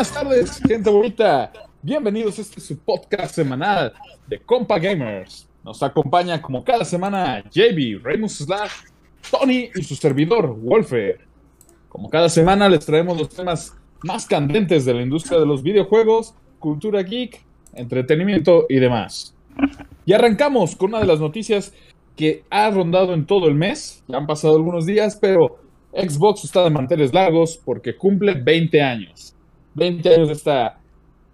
Buenas tardes, gente bonita. Bienvenidos a este su podcast semanal de Compa Gamers. Nos acompaña como cada semana JB, Raymus Slash, Tony y su servidor, Wolfer. Como cada semana les traemos los temas más candentes de la industria de los videojuegos, cultura geek, entretenimiento y demás. Y arrancamos con una de las noticias que ha rondado en todo el mes. Ya han pasado algunos días, pero Xbox está de manteles largos porque cumple 20 años. 20 años de esta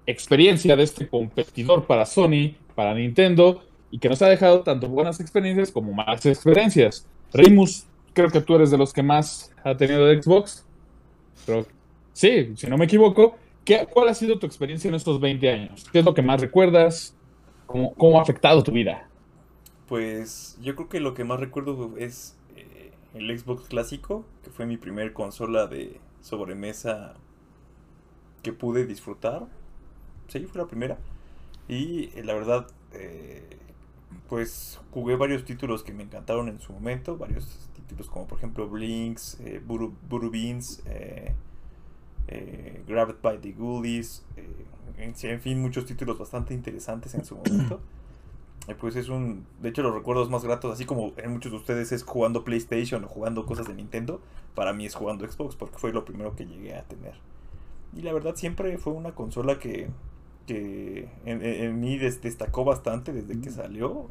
experiencia, de este competidor para Sony, para Nintendo, y que nos ha dejado tanto buenas experiencias como malas experiencias. Remus, creo que tú eres de los que más ha tenido de Xbox. Sí, si no me equivoco. ¿qué, ¿Cuál ha sido tu experiencia en estos 20 años? ¿Qué es lo que más recuerdas? ¿Cómo, cómo ha afectado tu vida? Pues yo creo que lo que más recuerdo es eh, el Xbox clásico, que fue mi primer consola de sobremesa que pude disfrutar. Sí, fue la primera. Y eh, la verdad, eh, pues jugué varios títulos que me encantaron en su momento. Varios títulos como por ejemplo Blinks, eh, Buru, Beans, eh, Grabbed by the Ghoulies. En, en, fin, muchos títulos bastante interesantes en su momento. pues es un. De hecho, los recuerdos más gratos, así como en muchos de ustedes es jugando PlayStation o jugando cosas de Nintendo, para mí es jugando Xbox, porque fue lo primero que llegué a tener. Y la verdad, siempre fue una consola que, que en, mí destacó bastante desde que salió.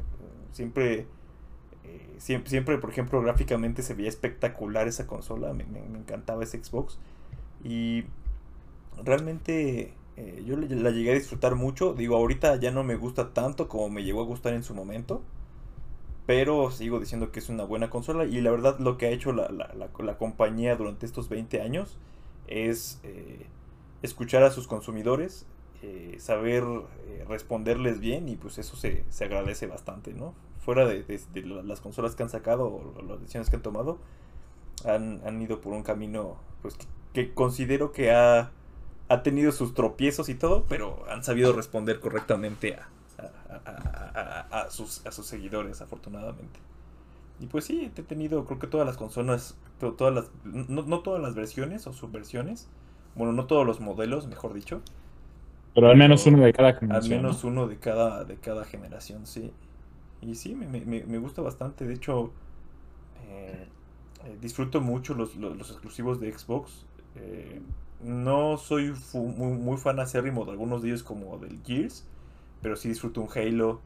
Siempre, eh, siempre, siempre, por ejemplo, gráficamente se veía espectacular esa consola. Me, me, me encantaba ese Xbox. Y realmente eh, yo la llegué a disfrutar mucho. Digo, ahorita ya no me gusta tanto como me llegó a gustar en su momento. Pero sigo diciendo que es una buena consola. Y la verdad lo que ha hecho la, la, la, compañía durante estos 20 años es eh, escuchar a sus consumidores, eh, saber eh, responderles bien y pues eso se, se agradece bastante, ¿no? Fuera de, de, de, las consolas que han sacado o las decisiones que han tomado, han, han ido por un camino pues que, que considero que ha ha tenido sus tropiezos y todo, pero han sabido responder correctamente a, a, a, a, sus, sus seguidores, afortunadamente. Y pues sí, he tenido, creo que todas las consolas, todas las, no, no, todas las versiones o subversiones, bueno, no todos los modelos, mejor dicho. Pero al menos uno de cada generación. Al menos ¿no? uno de cada, de cada generación, sí. Y sí, me, me, me gusta bastante. De hecho, eh, eh, disfruto mucho los, los, los, exclusivos de Xbox. Eh, no soy muy, muy, fan acérrimo de algunos de ellos como del Gears, pero sí disfruto un Halo,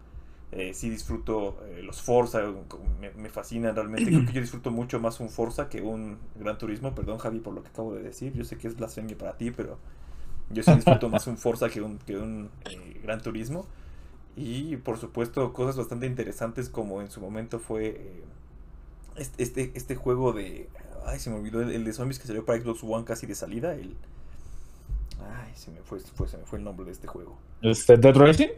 eh, sí disfruto eh, los Forza, me, fascinan realmente. Creo que yo disfruto mucho más un Forza que un Gran Turismo. Perdón, Javi, por lo que acabo de decir. Yo sé que es blasfemia para ti, pero yo sí disfruto más un Forza que un, que un eh, Gran Turismo. Y por supuesto, cosas bastante interesantes como en su momento fue eh, este, este, este juego de Ay, se me olvidó el, de zombies que salió para Xbox One casi de salida. El... Ay, se me fue, fue, se me fue el nombre de este juego. ¿Este Dead Racing?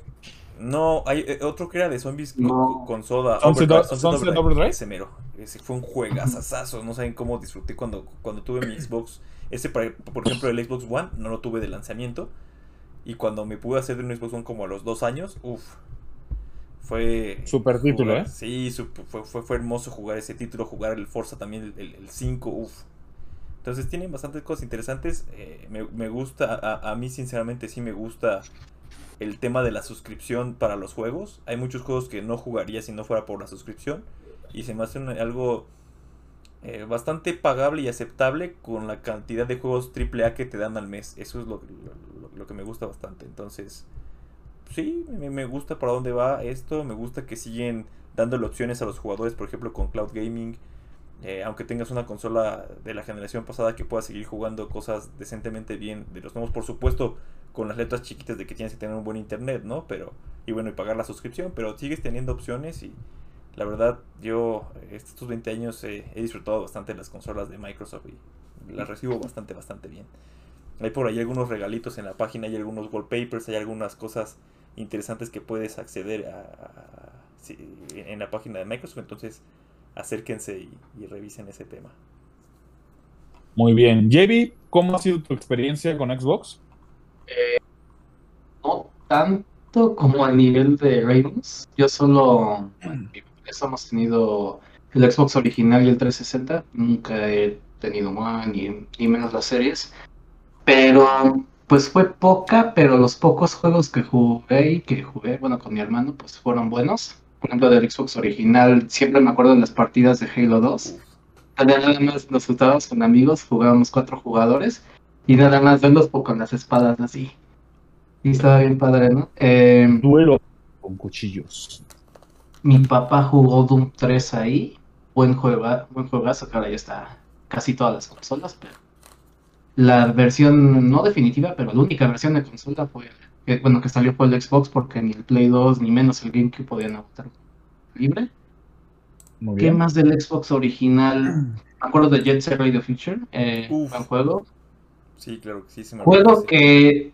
No, hay eh, otro que era de zombies no. con, con, soda. Sunset, Overdrive, Sunset Overdrive. Ese mero. Ese fue un juegazazazo. No saben cómo disfruté cuando, cuando tuve mi Xbox. Ese, por ejemplo, el Xbox One no lo tuve de lanzamiento. Y cuando me pude hacer de un Xbox One como a los dos años, uff, fue super título, jugar, ¿eh? Sí, fue, fue, fue, hermoso jugar ese título, jugar el Forza también, el, el 5, uff. Entonces tienen bastantes cosas interesantes. Eh, me, me, gusta, a, a, mí sinceramente sí me gusta el tema de la suscripción para los juegos. Hay muchos juegos que no jugaría si no fuera por la suscripción. Y se me hace algo eh, bastante pagable y aceptable con la cantidad de juegos AAA que te dan al mes. Eso es lo, lo, que me gusta bastante. Entonces sí, me, me, gusta para dónde va esto, me gusta que siguen dándole opciones a los jugadores, por ejemplo con Cloud Gaming, eh, aunque tengas una consola de la generación pasada que pueda seguir jugando cosas decentemente bien de los nuevos, por supuesto, con las letras chiquitas de que tienes que tener un buen internet, ¿no? Pero, y bueno, y pagar la suscripción, pero sigues teniendo opciones y la verdad, yo estos 20 años he disfrutado bastante las consolas de Microsoft y las recibo bastante, bastante bien. Hay por ahí algunos regalitos en la página, hay algunos wallpapers, hay algunas cosas interesantes que puedes acceder a, en la página de Microsoft. Entonces, acérquense y, y, revisen ese tema. Muy bien. Jevi, ¿cómo ha sido tu experiencia con Xbox? Tanto como a nivel de ratings. Yo solo eso hemos tenido el Xbox original y el 360. Nunca he tenido más ni, ni menos las series. Pero pues fue poca, pero los pocos juegos que jugué y que jugué, bueno, con mi hermano, pues fueron buenos. Por ejemplo, del Xbox original, siempre me acuerdo de las partidas de Halo 2. Nada más nos juntábamos con amigos, jugábamos cuatro jugadores y nada más verlos con las espadas así. Y estaba bien padre, ¿no? Eh, Duelo con cuchillos. mi papá jugó Doom 3 ahí. Buen, juega, buen juegazo, que ahora ya está casi todas las consolas, pero la versión no definitiva, pero la única versión de consola fue, que, bueno, que salió fue el Xbox porque ni el Play 2 ni menos el GameCube podían agotar libre. Muy ¿Qué bien. más del Xbox original? Me acuerdo de Jet Set Radio Future, eh, buen juego. Sí, claro que sí. Se me Juego que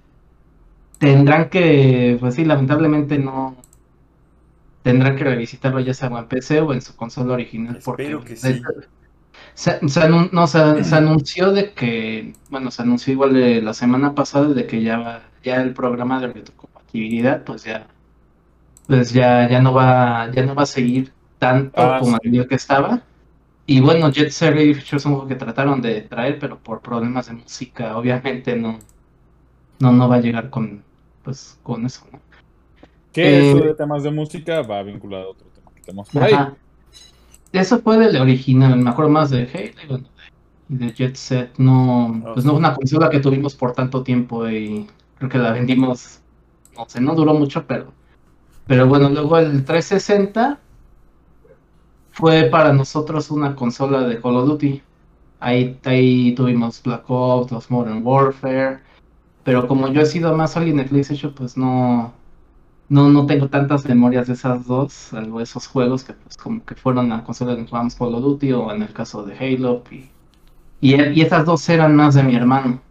tendrán que, pues sí, lamentablemente no tendrán que revisitarlo ya sea en PC o en su consola original. Porque Espero que de sí. se, se anun- no, se- se anunció de que, bueno, se anunció igual de la semana pasada de que ya va- ya el programa de retrocompatibilidad, pues ya, pues ya, ya no va, ya no va a seguir tanto Ah, como sí. el que estaba. Y bueno, Jet Set Radio es un juego que trataron de traer, pero por problemas de música, obviamente no, no, no va a llegar con, pues, con eso, ¿no? Que Eh, eso de temas de música va vinculado a otro tema que tenemos por ahí. Ajá. Eso fue del original, me acuerdo más de Halo y de, Jet Set. No, Ah, pues no una consola que tuvimos por tanto tiempo y creo que la vendimos, no sé, no duró mucho, pero, pero bueno, luego el 360 fue para nosotros una consola de Call of Duty. Ahí, ahí tuvimos Black Ops, los Modern Warfare, pero como yo he sido más alguien de PlayStation, pues no, no, no tengo tantas memorias de esas dos, salvo esos juegos que pues como que fueron a consola de jugamos Call of Duty o en el caso de Halo y, y, y esas dos eran más de mi hermano.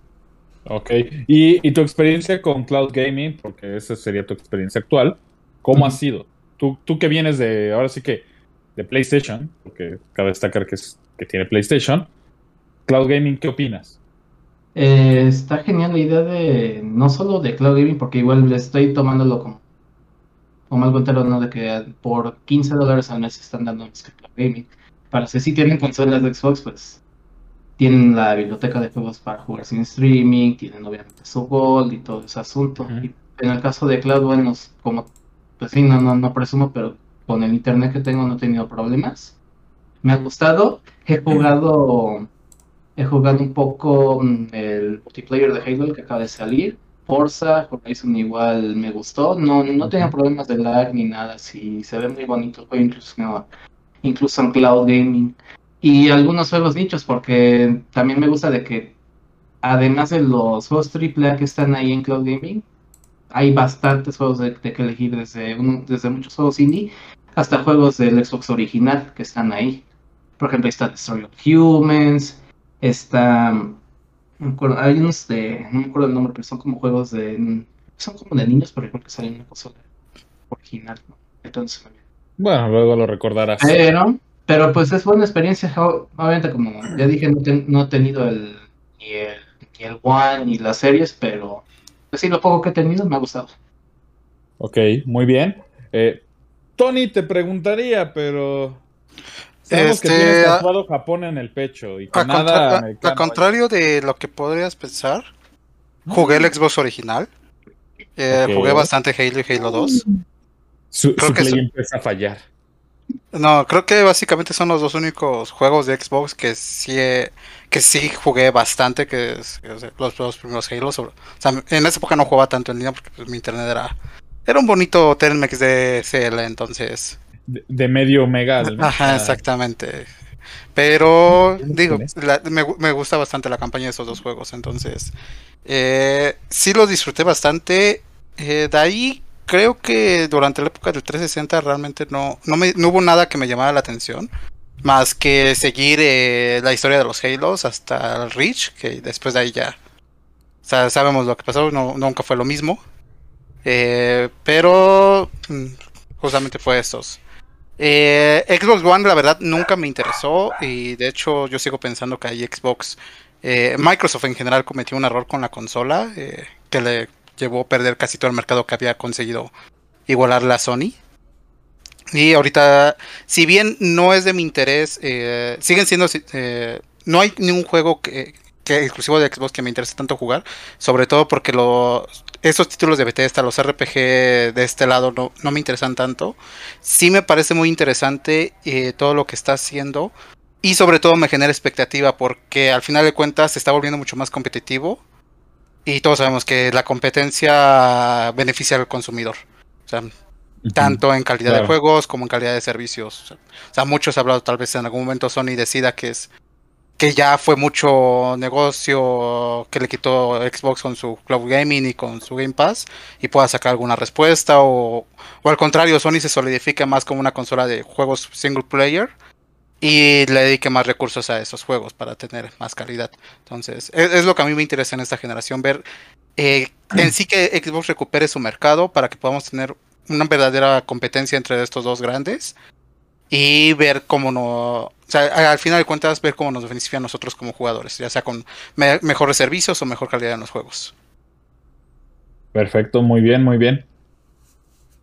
Ok. ¿Y, y tu experiencia con Cloud Gaming, porque esa sería tu experiencia actual, ¿cómo ha Ujú. sido? Tú, tú que vienes de, ahora sí que, de PlayStation, porque cabe destacar que, es, que tiene PlayStation, Cloud Gaming, ¿qué opinas? Eh, está genial la idea de no solo de cloud gaming, porque igual le estoy tomándolo como, como algo entero, ¿no? De que por 15 dólares al mes están dando más que cloud gaming. Para los que sí tienen consolas de Xbox, pues tienen la biblioteca de juegos para jugar sin streaming, tienen obviamente su Gold y todo ese asunto. Y en el caso de Cloud, bueno, como, pues sí, no, no, no presumo, pero con el internet que tengo no he tenido problemas. Me ha gustado, he jugado, he jugado un poco mm, el multiplayer de Halo que acaba de salir. Forza, Horizon igual me gustó, no, no tenía problemas de lag ni nada, sí, se ve muy bonito el juego, incluso, no, incluso en Cloud Gaming. Y algunos juegos nichos, porque también me gusta de que, además de los juegos AAA que están ahí en Cloud Gaming, hay bastantes juegos de, de que elegir, desde, un- desde muchos juegos indie hasta juegos del Xbox original que están ahí. Por ejemplo, ahí está Destroy All Humans, está... no me acuerdo, hay unos de... no me acuerdo el nombre, pero son como juegos de... son como de niños, pero igual que salen en una consola original, ¿no? Entonces, Bueno, luego lo recordarás. pero, pero pues es buena experiencia. Obviamente, como ya dije, no, ten- no he tenido el ni, el ni el One ni las series, pero pues sí, lo poco que he tenido me ha gustado. Ok, muy bien. Eh, Tony, te preguntaría, pero sabemos que Este, tienes a- tatuado Japón en el pecho y que A, nada contra- a- contrario de lo que podrías pensar, jugué el Xbox original. Eh. Jugué bastante Halo y Halo 2. Su, creo su que play empieza a fallar. No, creo que básicamente son los dos únicos juegos de Xbox que sí, he- que sí jugué bastante, que es, que los dos primeros Halo. sobre- o sea, en esa época no jugaba tanto en línea porque pues, mi internet era, era un bonito Telmex de CL, entonces... De, de medio. ¿no? Ajá, exactamente. Pero, ¿Tienes digo, la- me, me gusta bastante la campaña de esos dos juegos, entonces eh, sí los disfruté bastante. Eh, de ahí creo que durante la época del 360 realmente no, no, me, no hubo nada que me llamara la atención, más que seguir eh, la historia de los Halos hasta el Reach, que después de ahí ya o sea, sabemos lo que pasó, no, nunca fue lo mismo. Eh, pero mm, justamente fue estos. Eh, Xbox One, la verdad, nunca me interesó. Y de hecho, yo sigo pensando que ahí Xbox, eh, Microsoft en general cometió un error con la consola eh, que le llevó a perder casi todo el mercado que había conseguido igualarle a Sony. Y ahorita, si bien no es de mi interés, siguen siendo. no hay ningún juego que que exclusivo de Xbox que me interesa tanto jugar, sobre todo porque esos títulos de Bethesda, los RPG de este lado no, no me interesan tanto. Sí me parece muy interesante eh, todo lo que está haciendo y sobre todo me genera expectativa porque al final de cuentas se está volviendo mucho más competitivo y todos sabemos que la competencia beneficia al consumidor. O sea, tanto en calidad de juegos como en calidad de servicios. O sea, muchos han hablado, tal vez en algún momento Sony decida que es que ya fue mucho negocio que le quitó Xbox con su Cloud Gaming y con su Game Pass y pueda sacar alguna respuesta o, o al contrario Sony se solidifica más como una consola de juegos single player y le dedique más recursos a esos juegos para tener más calidad. Entonces, es, lo que a mí me interesa en esta generación, ver eh, en sí que Xbox recupere su mercado para que podamos tener una verdadera competencia entre estos dos grandes y ver cómo no, o sea, al final de cuentas ver cómo nos beneficia a nosotros como jugadores, ya sea con mejores servicios o mejor calidad en los juegos. Perfecto, muy bien, muy bien.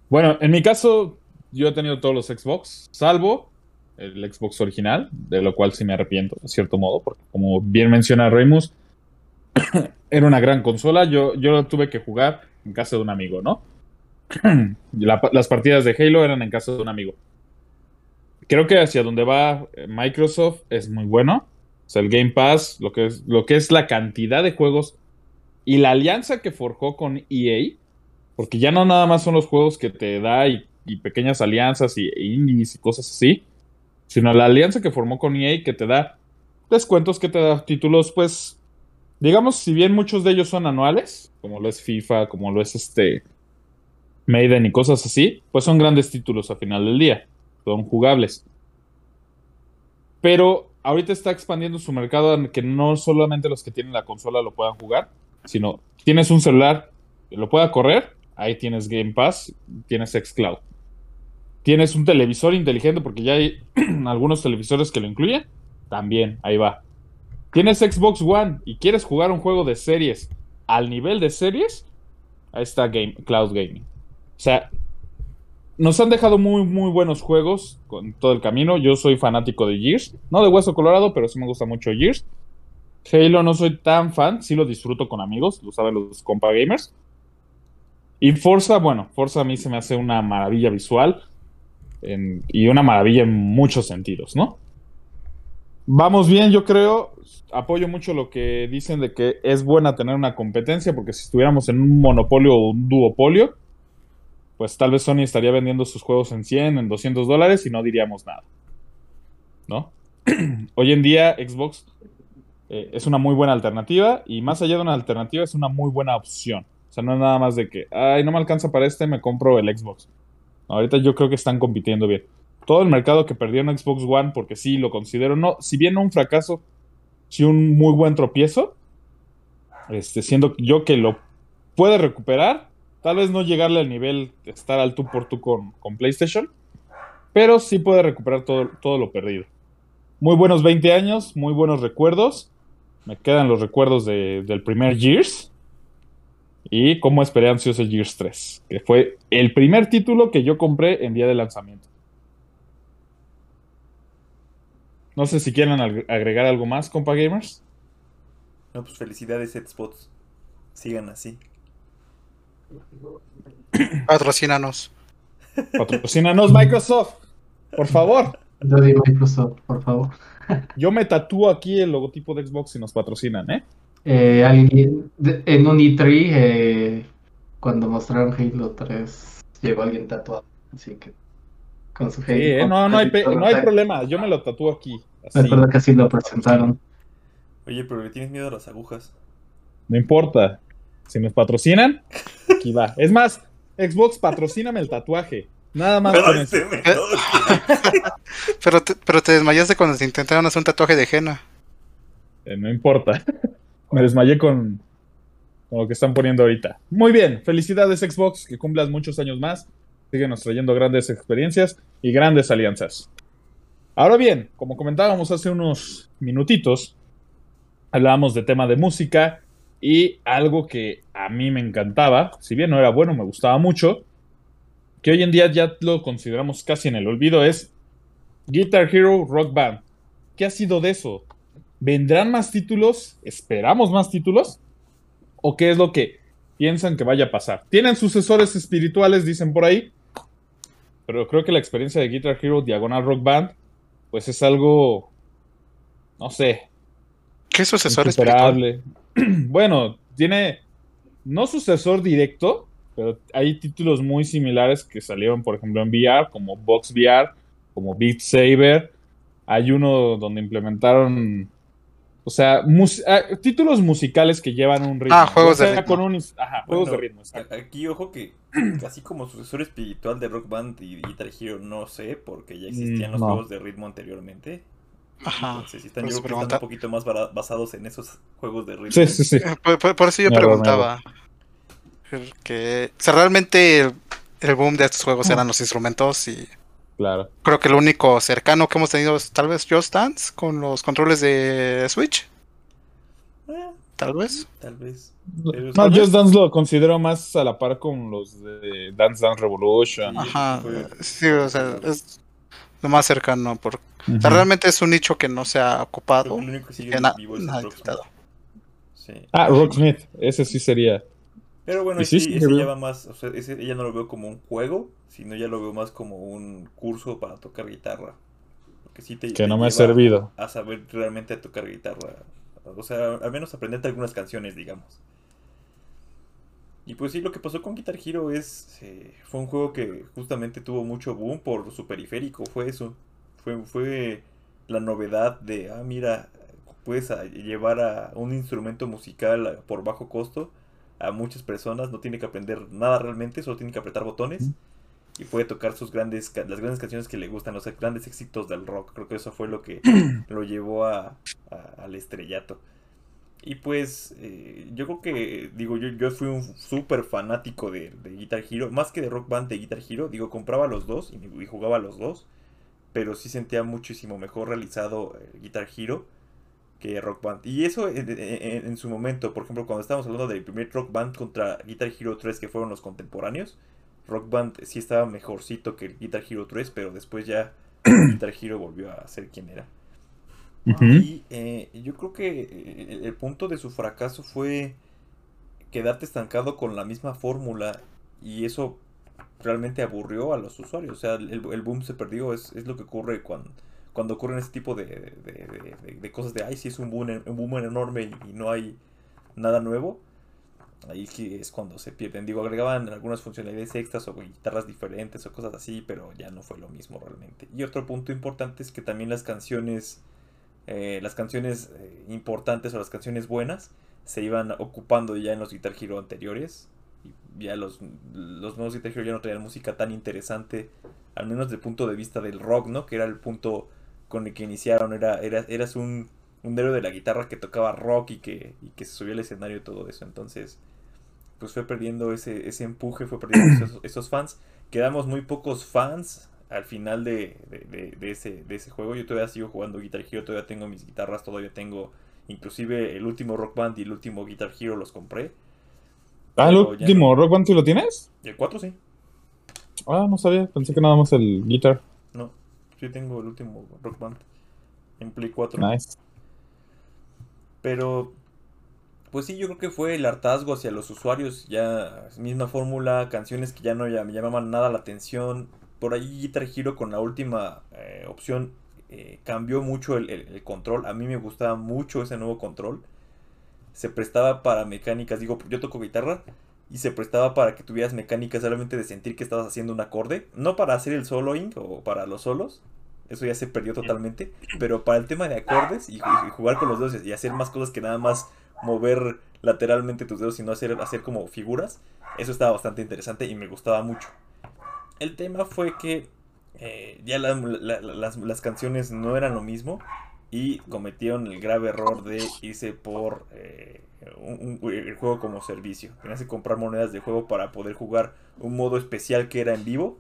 Bueno, en mi caso, yo he tenido todos los Xbox, salvo el Xbox original, de lo cual sí me arrepiento, de cierto modo, porque como bien menciona Remus, era una gran consola, yo, yo lo tuve que jugar en casa de un amigo, ¿no? las partidas de Halo eran en casa de un amigo. Creo que hacia donde va eh, Microsoft es muy bueno. O sea, el Game Pass, lo que es, lo que es la cantidad de juegos y la alianza que forjó con EA, porque ya no nada más son los juegos que te da y, pequeñas alianzas y, e indies y cosas así, sino la alianza que formó con EA que te da descuentos, que te da títulos, pues, digamos, si bien muchos de ellos son anuales, como lo es FIFA, como lo es este Maiden y cosas así, pues son grandes títulos a final del día, son jugables. Pero ahorita está expandiendo su mercado en que no solamente los que tienen la consola lo puedan jugar, sino tienes un celular lo pueda correr, ahí tienes Game Pass, tienes Xcloud. Tienes un televisor inteligente porque ya hay algunos televisores que lo incluyen. También, ahí va. Tienes Xbox One y quieres jugar un juego de series al nivel de series. Ahí está Game, Cloud Gaming. O sea, nos han dejado muy, muy buenos juegos con todo el camino. Yo soy fanático de Gears. No de Hueso Colorado, pero sí me gusta mucho Gears. Halo no soy tan fan, sí lo disfruto con amigos, lo saben los compa gamers. Y Forza, bueno, Forza a mí se me hace una maravilla visual y una maravilla en muchos sentidos, ¿no? Vamos bien, yo creo. Apoyo mucho lo que dicen de que es buena tener una competencia, porque si estuviéramos en un monopolio o un duopolio, pues tal vez Sony estaría vendiendo sus juegos en 100, en 200 dólares y no diríamos nada. ¿No? Hoy en día Xbox eh, es una muy buena alternativa y más allá de una alternativa es una muy buena opción. O sea, no es nada más de que, ay, no me alcanza para este, me compro el Xbox. Ahorita yo creo que están compitiendo bien. Todo el mercado que perdió en Xbox One, porque sí, lo considero, no, si bien un fracaso, sí un muy buen tropiezo, este, siendo yo que lo puede recuperar, tal vez no llegarle al nivel de estar al tú por tú con, con PlayStation, pero sí puede recuperar todo, todo lo perdido. Muy buenos 20 años, muy buenos recuerdos. Me quedan los recuerdos del primer Years, y cómo esperé ansioso Gears 3, que fue el primer título que yo compré en día de lanzamiento. No sé si quieren agregar algo más, compa gamers. No, pues felicidades, Spots. Sigan así. Patrocínanos. Patrocínanos, Microsoft. Por favor. Microsoft, por favor. Yo me tatúo aquí el logotipo de Xbox y nos patrocinan, ¿eh? Eh, alguien, en un E3, eh, cuando mostraron Halo 3, llegó alguien tatuado. Así que con su Halo. Eh, no, no hay, no hay problema, yo me lo tatúo aquí. Así. Recuerdo que así lo presentaron. Oye, pero le tienes miedo a las agujas. No importa. Si nos patrocinan, aquí va. Es más, Xbox, patrocíname el tatuaje. Nada más con eso. pero, te, pero te desmayaste cuando te intentaron hacer un tatuaje de henna. no importa. Me desmayé con, lo que están poniendo ahorita. Muy bien, felicidades Xbox, que cumplas muchos años más. Síguenos trayendo grandes experiencias y grandes alianzas. Ahora bien, como comentábamos hace unos minutitos, hablábamos de tema de música y algo que a mí me encantaba, si bien no era bueno, me gustaba mucho, que hoy en día ya lo consideramos casi en el olvido, es Guitar Hero Rock Band. ¿Qué ha sido de eso? ¿Vendrán más títulos? ¿Esperamos más títulos? ¿O qué es lo que piensan que vaya a pasar? ¿Tienen sucesores espirituales, dicen por ahí? Pero creo que la experiencia de Guitar Hero Diagonal Rock Band, pues es algo, no sé, ¿Qué sucesor espiritual? bueno, tiene no sucesor directo, pero hay títulos muy similares que salieron, por ejemplo, en VR, como Box VR, como Beat Saber. Hay uno donde implementaron, o sea, mus- ah, títulos musicales que llevan un ritmo. Ah, juegos de ritmo. con un ajá, juegos Bueno, de ritmo. Aquí, ojo que, así como sucesor espiritual de Rock Band y Guitar Hero, no sé, porque ya existían Mm, los no. juegos de ritmo anteriormente. Ajá. Entonces, sí están, por yo eso creo que están pregunta- un poquito más basados en esos juegos de ritmo. Sí, sí, sí. Eh, Por, por- por eso yo preguntaba. Que, o sea, realmente el, el boom de estos juegos eran los instrumentos y Claro. creo que lo único cercano que hemos tenido es tal vez Just Dance con los controles de Switch, Eh, tal vez. tal vez. No, tal Just vez- Dance lo considero más a la par con los de Dance Dance Revolution. Ajá, sí, o sea, es lo más cercano. Por... o Ujú. sea, realmente es un nicho que no se ha ocupado. que único que sigue que vivo es el. Sí. Ah, Rocksmith, ese sí sería. Pero bueno, sí, ese ya va más, o sea, ese ya no lo veo como un juego, sino ya lo veo más como un curso para tocar guitarra. Porque sí te, Que te no me ha servido. A saber realmente tocar guitarra. O sea, al menos aprenderte algunas canciones, digamos. Y pues sí, lo que pasó con Guitar Hero es. eh, fue un juego que justamente tuvo mucho boom por su periférico, fue eso. Fue, fue la novedad de, ah, mira, puedes a- llevar a un instrumento musical por bajo costo a muchas personas, no tiene que aprender nada realmente, solo tiene que apretar botones y puede tocar sus grandes, las grandes canciones que le gustan, los grandes éxitos del rock. Creo que eso fue lo que lo llevó a, a- al estrellato. Y pues, eh, yo creo que, digo, yo, yo fui un súper fanático de, de Guitar Hero, más que de Rock Band de Guitar Hero, digo, compraba los dos y, y jugaba los dos, pero sí sentía muchísimo mejor realizado eh, Guitar Hero que Rock Band. Y eso en, en- en su momento, por ejemplo, cuando estábamos hablando del primer Rock Band contra Guitar Hero 3, que fueron los contemporáneos, Rock Band sí estaba mejorcito que el Guitar Hero 3, pero después ya Guitar Hero volvió a ser quien era. Y eh, yo creo que eh, el, punto de su fracaso fue quedarte estancado con la misma fórmula y eso realmente aburrió a los usuarios. O sea, el, boom se perdió, es, es lo que ocurre cuando, cuando ocurren ese tipo de, de- de- cosas de, ay, sí es un boom, un boom enorme y, no hay nada nuevo. Ahí es cuando se pierden. Digo, agregaban algunas funcionalidades extras o guitarras diferentes o cosas así, pero ya no fue lo mismo realmente. Y otro punto importante es que también las canciones eh, las canciones eh, importantes o las canciones buenas se iban ocupando ya en los Guitar Hero anteriores. Y ya los, los nuevos Guitar Hero ya no traían música tan interesante, al menos desde el punto de vista del rock, ¿no? Que era el punto con el que iniciaron. Era, era, eras un, un héroe de la guitarra que tocaba rock y que, que se subía al escenario y todo eso. Entonces, pues fue perdiendo ese, ese empuje, fue perdiendo esos fans. Quedamos muy pocos fans al final de, de, ese, de ese juego. Yo todavía sigo jugando Guitar Hero, todavía tengo mis guitarras, todavía tengo inclusive el último Rock Band y el último Guitar Hero los compré. Ah, el último, Rock Band, ¿sí lo tienes? El 4 sí, Ah, no sabía, pensé que nada más el Guitar. no, sí tengo el último Rock Band en Play 4. Nice. Pero, pues sí, yo creo que fue el hartazgo hacia los usuarios, ya misma fórmula, canciones que ya no ya- me llamaban nada la atención. Por ahí Guitar Hero con la última eh, opción eh, cambió mucho el, el- el control. A mí me gustaba mucho ese nuevo control. Se prestaba para mecánicas, digo, yo toco guitarra y se prestaba para que tuvieras mecánicas solamente de sentir que estabas haciendo un acorde, no para hacer el soloing o para los solos. Eso ya se perdió totalmente. Pero para el tema de acordes y, y jugar con los dedos y hacer más cosas que nada más mover lateralmente tus dedos y no hacer, hacer como figuras, eso estaba bastante interesante y me gustaba mucho. El tema fue que eh, ya la- la- la- las, las canciones no eran lo mismo y cometieron el grave error de irse por eh, un- un- el juego como servicio. Tenías que comprar monedas de juego para poder jugar un modo especial que era en vivo,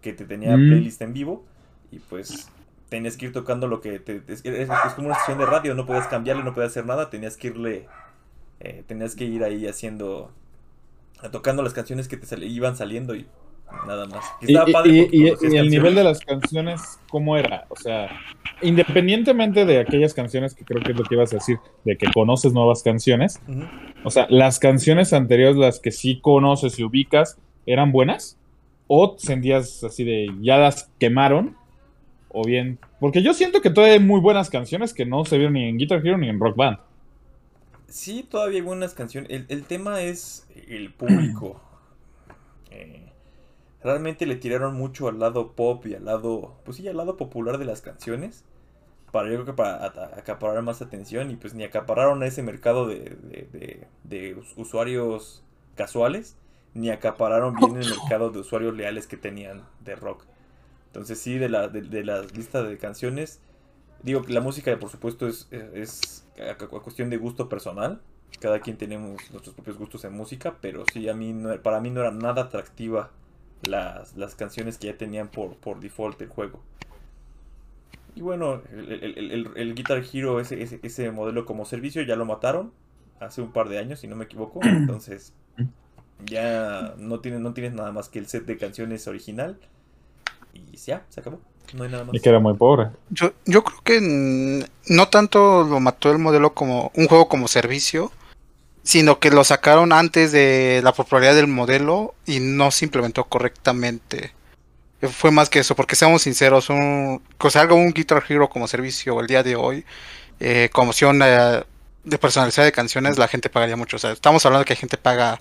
que te tenía Mm. playlist en vivo y pues tenías que ir tocando lo que te, es, es- es como una estación de radio, no podías cambiarle, no podías hacer nada, tenías que irle, eh, tenías que ir ahí haciendo, tocando las canciones que te iban saliendo y nada más. Y Y, estaba padre y- porque y- conocías y el nivel de las canciones, ¿cómo era? O sea, independientemente de aquellas canciones que creo que es lo que ibas a decir, de que conoces nuevas canciones, o sea, las canciones anteriores, las que sí conoces y ubicas, ¿eran buenas? ¿O sentías así de ya las quemaron? O bien, porque yo siento que todavía hay muy buenas canciones que no se vieron ni en Guitar Hero ni en Rock Band. Sí, todavía hay buenas canciones. El, el tema es el público. Eh, realmente le tiraron mucho al lado pop y al lado, pues sí, al lado popular de las canciones. Para yo creo que para acaparar más atención y pues ni acapararon a ese mercado de, de- de- de us- usuarios casuales, ni acapararon bien el mercado de usuarios leales que tenían de rock. Entonces sí, de la, de, de la lista de canciones, digo que la música por supuesto es, es a, a cuestión de gusto personal. Cada quien tenemos nuestros propios gustos en música, pero sí, a mí no- para mí no era nada atractiva las, las canciones que ya tenían por, por default el juego. Y bueno, el, el- el- el- el Guitar Hero, ese, ese, ese modelo como servicio, ya lo mataron hace un par de años, si no me equivoco. Entonces, ya no tienes, no tienes nada más que el set de canciones original. Y ya, se acabó. No hay nada más. Y que era muy pobre. Yo, yo creo que no tanto lo mató el modelo como un juego como servicio, sino que lo sacaron antes de la popularidad del modelo y no se implementó correctamente. Eh, Fue más que eso, porque seamos sinceros, un, que salga un Guitar Hero como servicio el día de hoy, eh, como opción eh, de personalizar de canciones, la gente pagaría mucho. O sea, estamos hablando que hay gente paga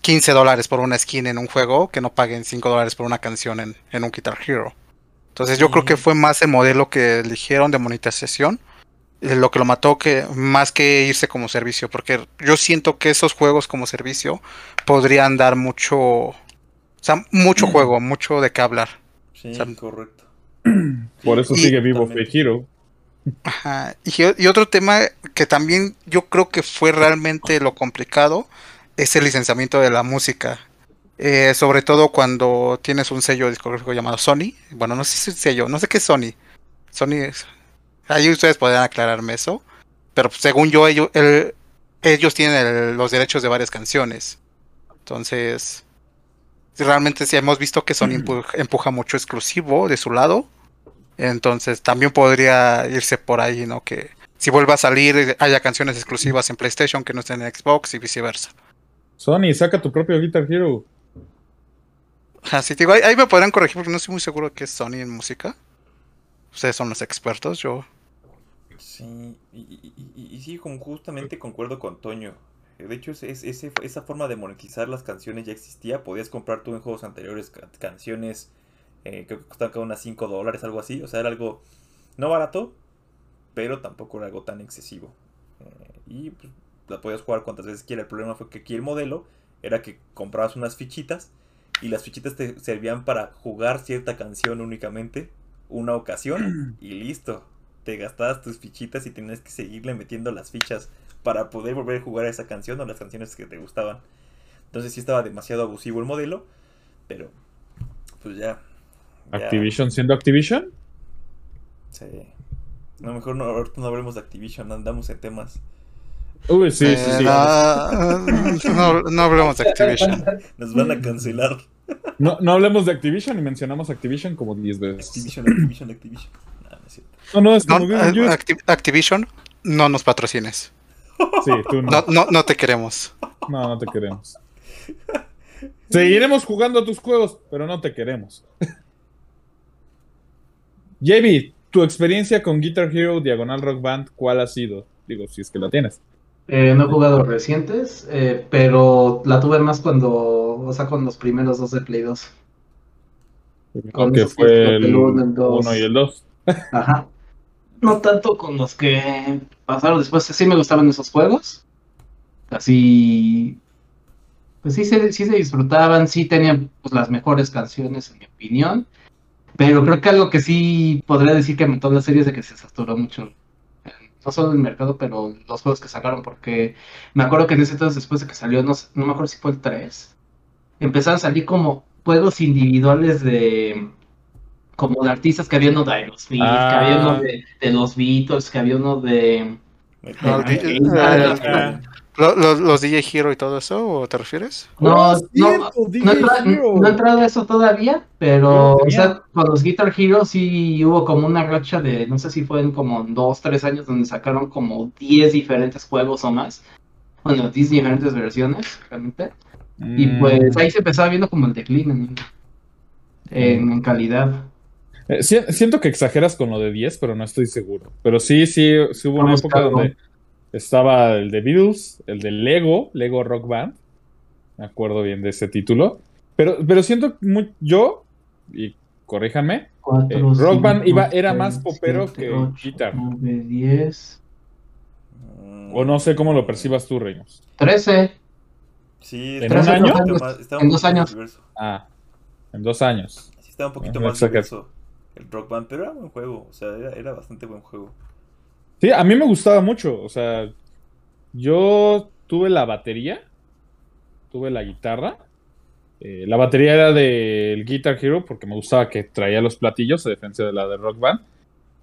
15 dólares por una skin en un juego, que no paguen 5 dólares por una canción en, en un Guitar Hero. Entonces yo creo que fue más el modelo que eligieron de monetización lo que lo mató que más que irse como servicio, porque yo siento que esos juegos como servicio podrían dar mucho, o sea, mucho juego, mucho de qué hablar. Sí, o sea, correcto. Por eso Y- sigue vivo Hero. Ajá. Y, y otro tema que también yo creo que fue realmente lo complicado es el licenciamiento de la música. Eh, sobre todo cuando tienes un sello discográfico llamado Sony. Bueno, no sé si es sello, no sé qué es Sony. Sony es... Ahí ustedes podrían aclararme eso. Pero según yo, ellos, el- ellos tienen el- los derechos de varias canciones. Entonces, realmente sí hemos visto que Sony empu- empuja mucho exclusivo de su lado. Entonces también podría irse por ahí, ¿no? Que si vuelva a salir haya canciones exclusivas en PlayStation que no estén en Xbox y viceversa. Sony, saca tu propio Guitar Hero. Así digo, ahí, ahí me podrán corregir porque no estoy muy seguro de qué es Sony en música. Ustedes son los expertos, yo. Sí, y, sí, como justamente concuerdo con Toño. De hecho, es- esa forma de monetizar las canciones ya existía. Podías comprar tú en juegos anteriores ca- canciones eh, que costaban cada unas 5 dólares, algo así. O sea, era algo no barato, pero tampoco era algo tan excesivo. Eh, y pues, la podías jugar cuantas veces quieras. El problema fue que aquí el modelo era que comprabas unas fichitas y las fichitas te servían para jugar cierta canción únicamente, una ocasión y listo. Te gastabas tus fichitas y tenías que seguirle metiendo las fichas para poder volver a jugar a esa canción o las canciones que te gustaban. Entonces sí estaba demasiado abusivo el modelo, pero pues ya. ya, Activision siendo Activision. sí. No, mejor no, ahorita no hablemos de Activision, andamos en temas. Uy, sí, sí, Eh, sí. no, no, no hablemos de Activision. Nos van a cancelar. No, no hablemos de Activision y mencionamos Activision como 10 veces. Activision, Activision, Activision. No. No, no, es No, como eh, yo- Acti- Activision, no nos patrocines. Sí, tú no. No, no, no te queremos. No, no te queremos. Seguiremos jugando tus juegos, pero no te queremos. JB, tu experiencia con Guitar Hero Diagonal Rock Band, ¿cuál ha sido? Digo, si es que la tienes. Eh, no he jugado recientes, eh, pero la tuve más cuando, o sea, con los primeros dos de Play 2. Con que esos fue el el uno, el dos. 1 y el 2. Ajá. No tanto con los que pasaron después. Sí me gustaban esos juegos. Así. Pues sí se, sí se disfrutaban, sí tenían pues, las mejores canciones, en mi opinión. Pero creo que algo que sí podría decir que mató la serie es de que se saturó mucho. eh, No solo el mercado, pero los juegos que sacaron. Porque me acuerdo que en ese entonces, después de que salió, no, no me acuerdo si fue el 3, empezaron a salir como juegos individuales de como de artistas que había uno de Aerosmith, que Ah. había uno de, de los Beatles, que había uno de Ah, Gear. di- Ah, eh, ah, Lo- lo- ¿Los DJ Hero y todo eso, o te refieres? No, no, no, he no entrado a eso todavía, pero o sea, con los Guitar Hero sí hubo como una racha de, no sé si fue en como dos, tres años donde sacaron como 10 diferentes juegos o más. Bueno, 10 diferentes versiones, realmente. Y Mm. pues ahí se empezaba viendo como el decline en, en- en calidad. Eh, si- siento que exageras con lo de 10, pero no estoy seguro. Pero sí, sí, sí hubo una época donde estaba el de Beatles, el de Lego, Lego Rock Band. Me acuerdo bien de ese título. Pero, pero siento mu- yo, y corríjanme, Cuatro, Eh, Rock Band iba- era seis, más popero siete, que ocho, Guitar. nueve, 10, Mm, o no sé cómo lo percibas tú, Reynolds. 13. Sí, ¿En un año? poquito más- En dos años. Ah, en dos años. Sí, estaba un poquito más diverso el Rock Band, pero era buen juego, o sea, era, era bastante buen juego. Sí, a mí me gustaba mucho. O sea, yo tuve la batería, tuve la guitarra. Eh, la batería era del Guitar Hero porque me gustaba que traía los platillos, a diferencia de la de Rock Band.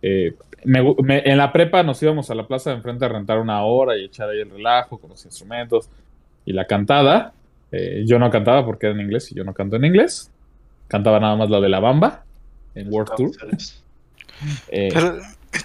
Eh, en la prepa nos íbamos a la plaza de enfrente a rentar una hora y echar ahí el relajo con los instrumentos y la cantada. Eh, yo no cantaba porque era en inglés y yo no canto en inglés. Cantaba nada más la de la bamba en World Tour. Eh, Pero,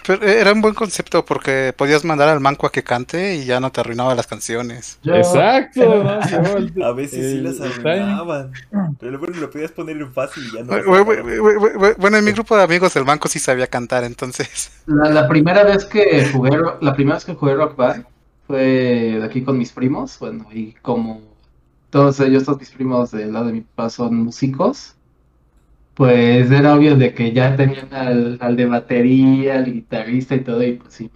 pero era un buen concepto porque podías mandar al manco a que cante y ya no te arruinaba las canciones. Yo- Exacto. ¿no? Bueno, A veces sí el- las el arruinaban. Pero bueno, lo podías poner en fácil y ya no. Bu- bu- bu- bu- bu- bu- Bueno, en mi grupo de amigos el manco sí sabía cantar, entonces. La, la primera vez que jugué, la primera vez que jugué Rock Band fue aquí con mis primos, bueno, y como todos ellos, todos mis primos del lado de mi papá son músicos, pues era obvio de que ya tenían al, al de batería, al guitarrista y todo, y pues sí.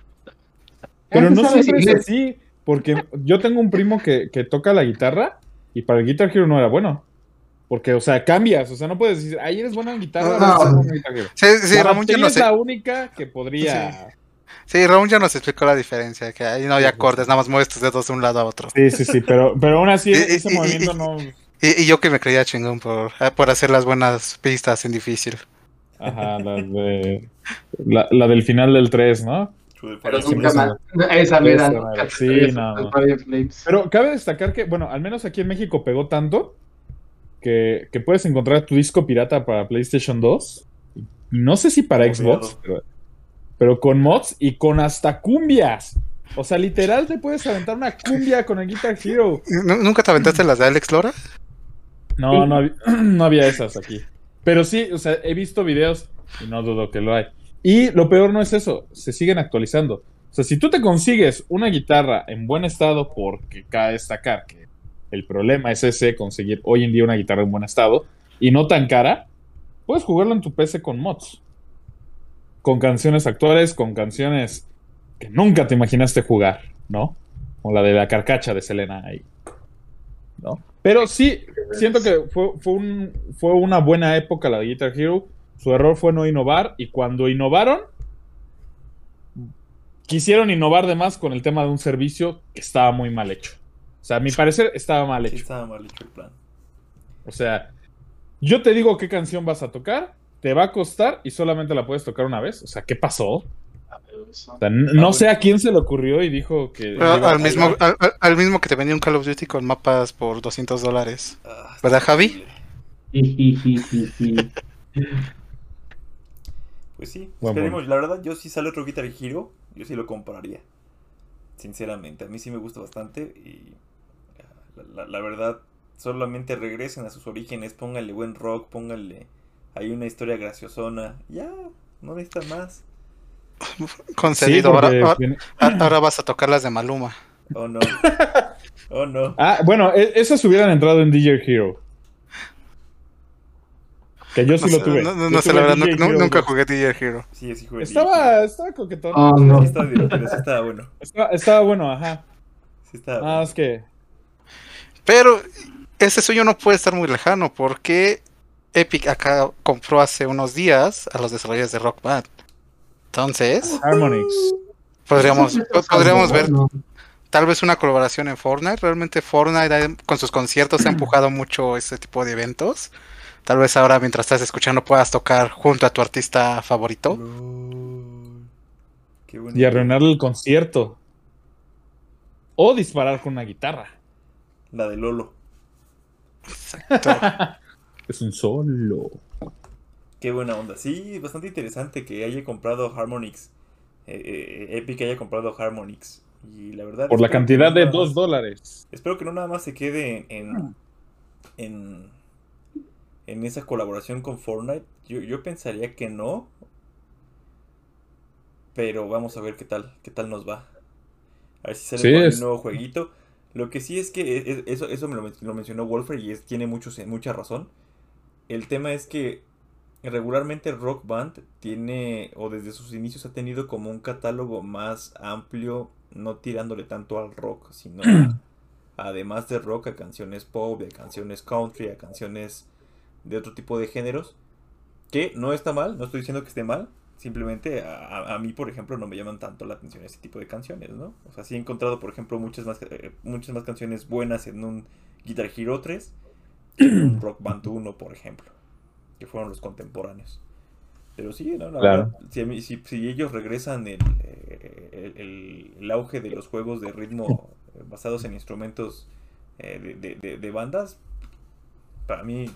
Pero no ¿sabes siempre es así, porque yo tengo un primo que, que toca la guitarra y para el Guitar Hero no era bueno. Porque, o sea, cambias, o sea, no puedes decir, ahí eres bueno en guitarra, No. bueno en Guitar Hero". Sí, sí, la Ramón ya batería no es sé. la única que podría... Sí, Ramón ya nos explicó la diferencia, que ahí no hay acordes, nada más mueves tus dedos de un lado a otro. Sí, sí, sí, pero, pero aún así ese movimiento no... Y, y yo que me creía chingón por, ah, por hacer las buenas pistas en difícil. Ajá, la, de, la, la del final del 3, ¿no? Pero Sí, nunca más. Esa mira, sí, no. Pero cabe destacar que, bueno, al menos aquí en México pegó tanto que, que puedes encontrar tu disco pirata para PlayStation 2. Y no sé si para. Xbox, pero, pero con mods y con hasta cumbias. O sea, literal te puedes aventar una cumbia con el Guitar Hero. ¿Nu- ¿Nunca te aventaste las de Alex Lora? No, no, hab- no había esas aquí. Pero sí, o sea, he visto videos y no dudo que lo hay. Y lo peor no es eso, se siguen actualizando. O sea, si tú te consigues una guitarra en buen estado, porque cabe destacar que el problema es ese, conseguir hoy en día una guitarra en buen estado y no tan cara, puedes jugarlo en tu PC con mods. Con canciones actuales, con canciones que nunca te imaginaste jugar, ¿no? Como la de la carcacha de Selena ahí. ¿No? Pero sí, siento que fue, fue, un- fue una buena época la de Guitar Hero. Su error fue no innovar. Y cuando innovaron, quisieron innovar de más con el tema de un servicio que estaba muy mal hecho. O sea, a mi parecer estaba mal Sí, hecho. estaba mal hecho el plan. O sea, yo te digo qué canción vas a tocar, te va a costar y solamente la puedes tocar una vez. O sea, ¿qué pasó? O sea, n- no sé a quién se le ocurrió y dijo que... Ah, al, mismo, al, mismo que te vendía un Call of Duty con mapas por 200 dólares. Ah, ¿Verdad, Javi? horrible. Jijijijiji. Pues sí, Buen esperemos. La verdad, yo si sale otro Guitar Hero, yo sí lo compraría. Sinceramente, a mí sí me gusta bastante y la, la- la verdad, solamente regresen a sus orígenes, pónganle buen rock, pónganle hay una historia graciosona, ya, no necesitan más. Concedido. Sí, ahora, tiene- ahora- ahora vas a tocar las de Maluma. Oh no, oh no. Ah, bueno, e- esas hubieran entrado en DJ Hero. Que yo sí No lo sé, tuve. no, no- Yo no sé, la verdad, Hero nunca 2. jugué DJ Hero. Sí, sí, jugué. Estaba, estaba coquetón. Oh, Sí, no. estaba divertido, sí estaba bueno. Estaba, estaba bueno, ajá. Sí estaba Nada bueno. más que. Pero ese sueño no puede estar muy lejano porque Epic acá compró hace unos días a los desarrolladores de Rock Band. Entonces, Harmonix. podríamos, podríamos ver tal vez una colaboración en Fortnite. Realmente Fortnite ha- con sus conciertos ha empujado mucho ese tipo de eventos. Tal vez ahora mientras estás escuchando puedas tocar junto a tu artista favorito. Qué Y arruinarle el concierto. o disparar con una guitarra. La de Lolo. Exacto. Es un solo. Qué buena onda. Sí, bastante interesante que haya comprado Harmonix. eh, eh, Epic haya comprado Harmonix. Y la verdad. Por la cantidad no de nada 2 más- dólares. Espero que no nada más se quede en. En. En esa colaboración con Fortnite. Yo, yo pensaría que no. Pero vamos a ver qué tal. Qué tal nos va. A ver si sale Sí, por un nuevo jueguito. Lo que sí es que eso, eso me lo, men- lo mencionó Wolfer y es, tiene mucho, mucha razón. El tema es que regularmente Rock Band tiene, o desde sus inicios ha tenido como un catálogo más amplio, no tirándole tanto al rock, sino además de rock a canciones pop, a canciones country, a canciones de otro tipo de géneros, que no está mal, no estoy diciendo que esté mal, simplemente a, mí, por ejemplo, no me llaman tanto la atención ese tipo de canciones, ¿no? O sea, sí he encontrado, por ejemplo, muchas más, eh, muchas más canciones buenas en un Guitar Hero 3 que en un Rock Band 1, por ejemplo, que fueron los contemporáneos. Pero sí, no, la Claro. verdad, si, ellos regresan el, eh, el- el- el auge de los juegos de ritmo eh, basados en instrumentos eh, de, de- de- de bandas, para mí,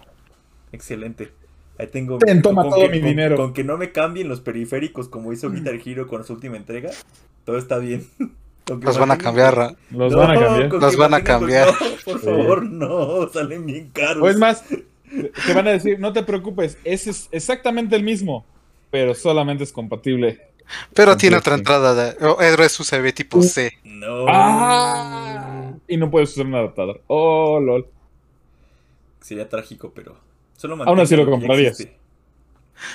excelente. Ahí tengo Ten, toma todo que, mi con- dinero. con que no me cambien los periféricos como hizo Guitar Hero con su última entrega, todo está bien. Con Los van a cambiar. Los No, van a cambiar. con Los van a cambiar. No, por favor, no, salen bien caros. O es más, te van a decir, no te preocupes, ese es exactamente el mismo, pero solamente es compatible. Pero tiene otra entrada de oh, es USB tipo C. No. ¡Ah! Y no puedes usar un adaptador. Oh, lol. Sería trágico, pero solo Aún así lo comprarías.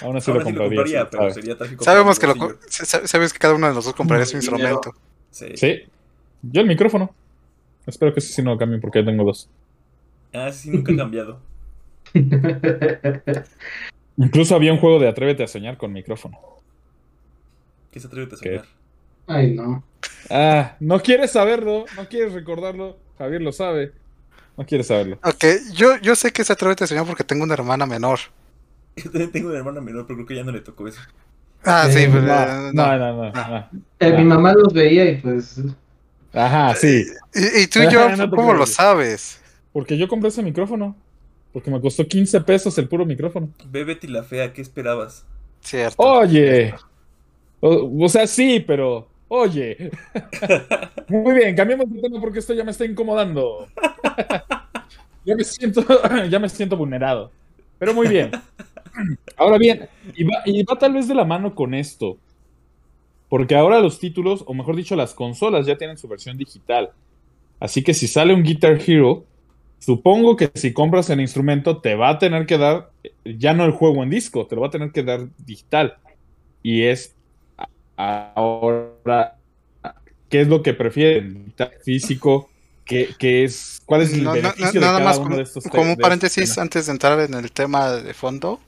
Aún así Aún lo así lo comprarías. compraría, pero ¿sabes? sería trágico. Sabemos que lo, sabes que cada uno de nosotros compraría su instrumento. Sí. Sí. Yo el micrófono. Espero que ese sí no lo cambien porque ya tengo dos. Ah, sí, nunca ha cambiado. Incluso había un juego de Atrévete a soñar con micrófono. ¿Qué se atreve a ¿Qué? soñar? Ay, no. Ah, no quieres saberlo, no quieres recordarlo. Javier lo sabe. No quieres saberlo. Ok, yo, yo sé que se atreve a soñar porque tengo una hermana menor. Yo también tengo una hermana menor, pero creo que ya no le tocó eso. Ah, sí, Eh, pero, No, eh, no, no. no, no. no. Eh, mi mamá los veía y pues. Ajá, sí. Y, y tú y yo, ¿cómo lo sabes? Porque yo compré ese micrófono. Porque me costó 15 pesos el puro micrófono. Ve Betty la fea, ¿qué esperabas? Cierto. Oye. O, o sea, sí, pero. Oye. Muy bien, cambiemos de tema porque esto ya me está incomodando. ya me siento, ya me siento vulnerado. Pero muy bien. Ahora bien, y va, y va tal vez de la mano con esto. Porque ahora los títulos, o mejor dicho, las consolas ya tienen su versión digital. Así que si sale un Guitar Hero, supongo que si compras el instrumento te va a tener que dar, ya no el juego en disco, te lo va a tener que dar digital. Y es ahora, ¿qué es lo que prefieren? ¿Digital, ¿Físico? ¿Qué, qué es, ¿Cuál es el No, no, beneficio no, de nada cada más uno como, de estos como un de paréntesis antes de entrar en el tema de fondo.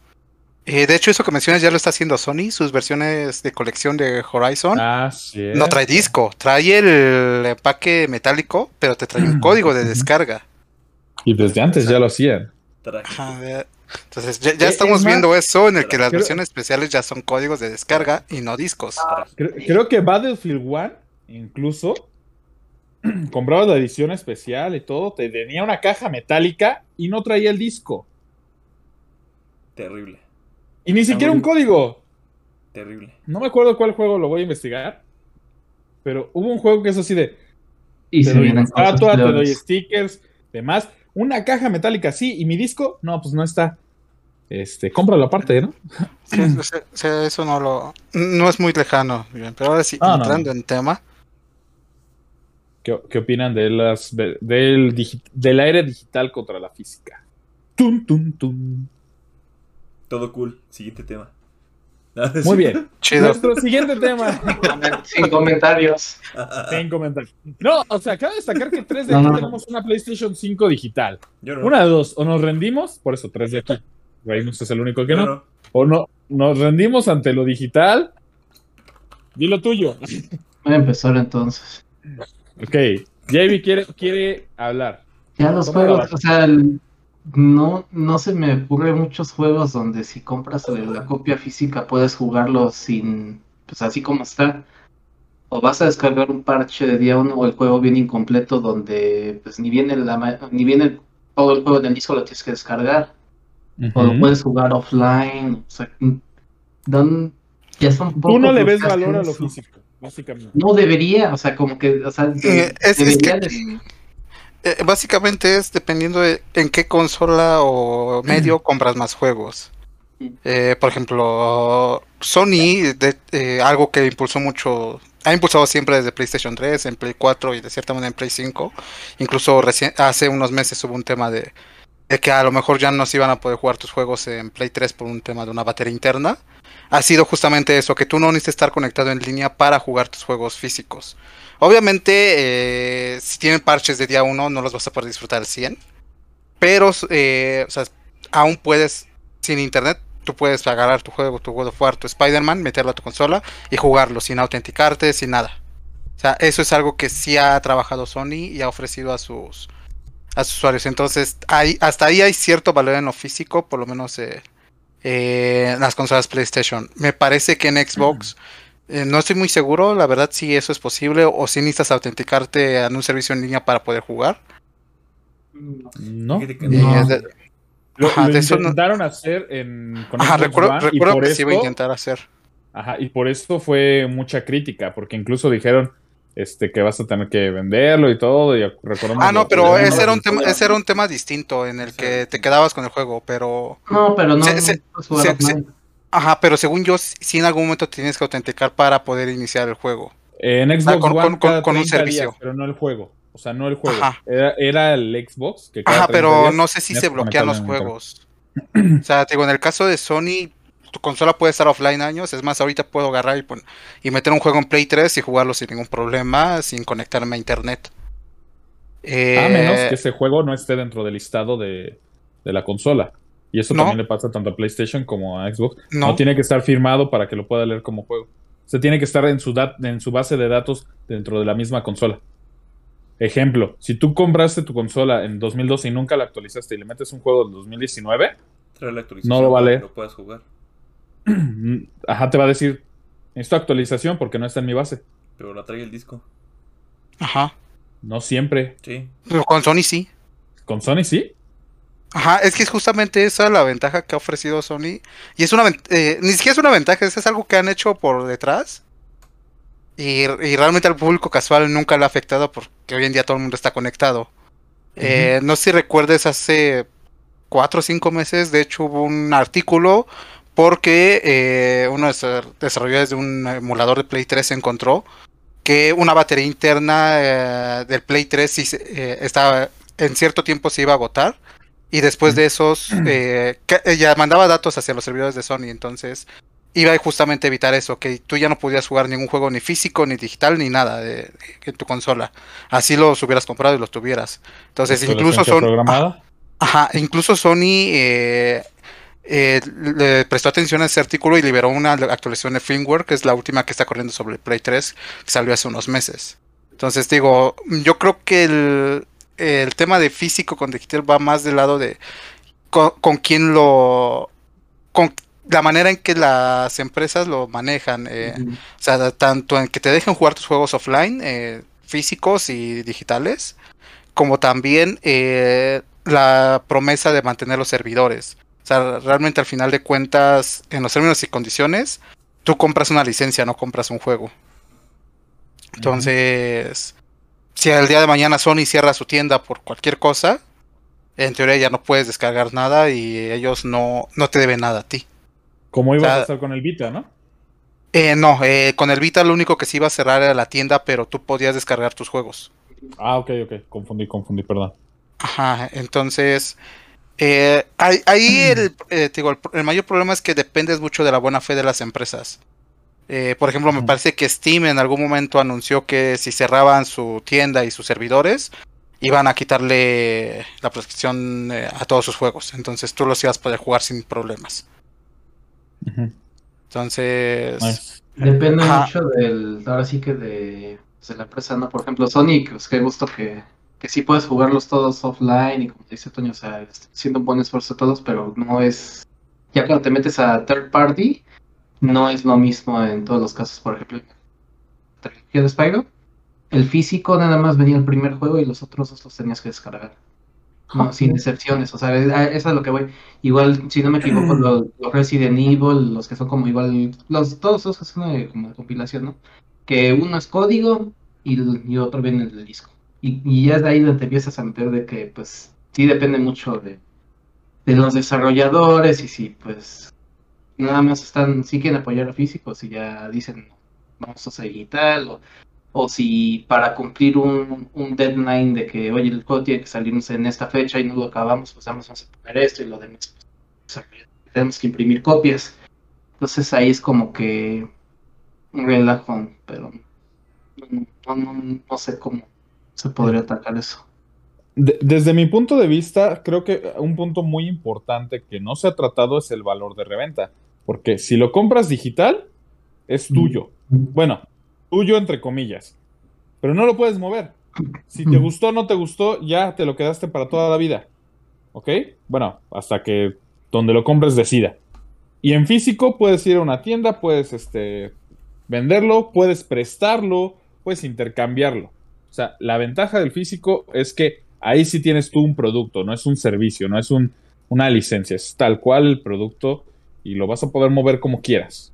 Eh, de hecho, eso que mencionas ya lo está haciendo Sony, sus versiones de colección de Horizon. Ah, no trae disco, trae el empaque metálico, pero te trae un código de descarga. Y desde antes ya lo hacían. Entonces, ya, ya Eh, estamos es más, viendo eso en el que las creo- versiones especiales ya son códigos de descarga y no discos. Creo, creo que Battlefield 1, incluso, comprabas la edición especial y todo, te tenía una caja metálica y no traía el disco. Terrible, Y ni siquiera un código. terrible. No me acuerdo cuál juego lo voy a investigar. Pero hubo un juego que es así de. Y Te se doy una estatua, te doy stickers, demás. Una caja metálica, sí. ¿Y mi disco? No, pues no está. Este, cómpralo aparte, ¿no? Sí, eso no lo no es muy lejano, pero ahora sí, Ah, no, entrando en tema, ¿Qué, qué opinan de las de- del, digi- del aire digital contra la física? Tum, tum, tum. Todo cool. Siguiente tema. Muy bien. chido. Nuestro siguiente tema. Sin comentarios. Sin comentarios. No, o sea, cabe destacar que tres de aquí no, no. tenemos una PlayStation 5 digital. Yo no. Una de dos, o nos rendimos, por eso tres de aquí. Reynos es el único que no. no. O no, nos rendimos ante lo digital. Dilo tuyo. Voy a empezar entonces. Ok. JB quiere, quiere hablar. Ya los ¿Cómo juegos, lo o sea, el- no, no se me ocurren muchos juegos donde si compras la copia física puedes jugarlo sin, pues así como está. o vas a descargar un parche de día uno o el juego viene incompleto donde pues ni viene la ma- ni viene todo el juego en el disco lo tienes que descargar o lo puedes jugar offline, o sea, ya son Tú pocos no le ves valor a lo físico, básicamente. No debería, o sea, como que, o sea, Eh, es, es debería que de- eh, básicamente es dependiendo de en qué consola o medio compras más juegos. Eh, por ejemplo, Sony, de- eh, algo que impulsó mucho, ha impulsado siempre desde PlayStation 3, en Play 4 y de cierta manera en Play 5. Incluso recién, hace unos meses hubo un tema de, de que a lo mejor ya no se iban a poder jugar tus juegos en Play 3 por un tema de una batería interna. Ha sido justamente eso, que tú no necesitas estar conectado en línea para jugar tus juegos físicos. Obviamente, eh, si tienen parches de día 1, no los vas a poder disfrutar al 100. Pero, eh, o sea, aún puedes, sin internet, tú puedes agarrar tu juego, tu God of War, tu Spider-Man, meterlo a tu consola y jugarlo sin autenticarte, sin nada. O sea, eso es algo que sí ha trabajado Sony y ha ofrecido a sus, a sus usuarios. Entonces, ahí, hasta ahí hay cierto valor en lo físico, por lo menos eh, en las consolas PlayStation. Me parece que en Xbox, eh, no estoy muy seguro, la verdad, si eso es posible o si necesitas autenticarte en un servicio en línea para poder jugar. ¿No? Eh, No. de- Lo, Ajá, lo de eso no- intentaron hacer en, con Ajá, recuerdo, One, y recuerdo por que se iba a esto- intentar hacer. Ajá, y por esto fue mucha crítica, porque incluso dijeron este que vas a tener que venderlo y todo. Y Ah, no, pero ese era un no, tema, no. ese era un tema distinto en el que te quedabas con el juego, pero No, pero no, Se- no se-. Ajá, pero según yo sí en algún momento tienes que autenticar para poder iniciar el juego. En Xbox Ah, con- One con- con- cada con un 30 servicio. días, pero no el juego. O sea, no el juego. Ajá. Era, era el Xbox que cada Ajá, 30 pero no sé si se que bloquean los juegos. O sea, te digo, en el caso de Sony, tu consola puede estar offline años. Es más, ahorita puedo agarrar y, pon- y meter un juego en Play 3 y jugarlo sin ningún problema, sin conectarme a internet. internet. A menos Eh, que ese juego no esté dentro del listado de, de la consola. Y eso No. también le pasa tanto a PlayStation como a Xbox. no. No tiene que estar firmado para que lo pueda leer como juego. Se tiene que estar en su, dat- en su base de datos dentro de la misma consola. Ejemplo, si tú compraste tu consola en 2012 y nunca la actualizaste y le metes un juego del 2019, Trae la actualización No lo para vale. que lo puedas jugar. ajá, te va a decir, necesito actualización porque no está en mi base. Pero la trae el disco. Ajá. No siempre. Sí. Pero con Sony sí. Con Sony sí. Ajá, es que es justamente esa la ventaja que ha ofrecido Sony. Y es una eh, ni siquiera es una ventaja, es, algo que han hecho por detrás. Y, y realmente al público casual nunca le ha afectado porque hoy en día todo el mundo está conectado. Eh, no sé si recuerdes hace cuatro o cinco meses, de hecho hubo un artículo porque eh, uno de los desarrolladores de un emulador de Play 3 encontró que una batería interna eh, del Play 3 sí se- eh, estaba en cierto tiempo se iba a agotar y después de esos eh, que- ella mandaba datos hacia los servidores de Sony entonces iba a justamente evitar eso que tú ya no podías jugar ningún juego ni físico ni digital ni nada de, de- en tu consola así los hubieras comprado y los tuvieras entonces incluso son programada. Ajá, incluso Sony eh, eh, le prestó atención a ese artículo y liberó una actualización de firmware, que es la última que está corriendo sobre el Play 3, que salió hace unos meses. Entonces digo, yo creo que el, el tema de físico con digital va más del lado de con, con quién lo... con la manera en que las empresas lo manejan. eh, o sea, tanto en que te dejen jugar tus juegos offline, eh, físicos y digitales, como también eh, la promesa de mantener los servidores. O sea, realmente al final de cuentas, en los términos y condiciones, tú compras una licencia, no compras un juego. Entonces, si el día de mañana Sony cierra su tienda por cualquier cosa, en teoría ya no puedes descargar nada y ellos no, no te deben nada a ti. Como iba o sea, a pasar con el Vita, ¿no? Eh, no, eh, con el Vita lo único que se iba a cerrar era la tienda, pero tú podías descargar tus juegos. Ah, ok, ok. Confundí, confundí, perdón. Ajá, entonces eh, ahí, el, eh, digo, el, el mayor problema es que dependes mucho de la buena fe de las empresas. Eh, por ejemplo, me parece que Steam en algún momento anunció que si cerraban su tienda y sus servidores, iban a quitarle la prescripción eh, a todos sus juegos. Entonces tú los ibas a poder jugar sin problemas. Entonces. Depende Ajá. mucho del, ahora sí que de, de la empresa, ¿no? Por ejemplo, Sonic, pues qué gusto que, que sí puedes jugarlos todos offline y como dice Toño, o sea, haciendo un buen esfuerzo todos, pero no es, ya cuando te metes a third party, no es lo mismo en todos los casos, por ejemplo, trilogía de Spyro, el físico nada más venía el primer juego y los otros dos los tenías que descargar. No, sin excepciones, o sea, eso es lo que voy. Igual, si no me equivoco, los, los, Resident Evil, los que son como igual, los todos esos son de, como de compilación, ¿no? Que uno es código y, y otro viene del disco. Y, y, ya es de ahí donde te empiezas a meter de que, pues, sí depende mucho de, de los desarrolladores y si, pues, nada más están, sí quieren apoyar a físicos y ya dicen, vamos a hacer digital o o si para cumplir un, un, deadline de que, oye, el juego tiene que salirnos en esta fecha y no lo acabamos, pues vamos a poner esto y lo demás. Tenemos que imprimir copias. Entonces ahí es como que un relajón, pero no, no, no, sé cómo se podría atacar eso. desde mi punto de vista, creo que un punto muy importante que no se ha tratado es el valor de reventa. Porque si lo compras digital, es tuyo. Bueno, tuyo entre comillas, pero no lo puedes mover. Si te gustó o no te gustó, ya te lo quedaste para toda la vida. ¿Ok? Bueno, hasta que donde lo compres decida. Y en físico puedes ir a una tienda, puedes este, venderlo, puedes prestarlo, puedes intercambiarlo. O sea, la ventaja del físico es que ahí sí tienes tú un producto, no es un servicio, no es un, una licencia, es tal cual el producto y lo vas a poder mover como quieras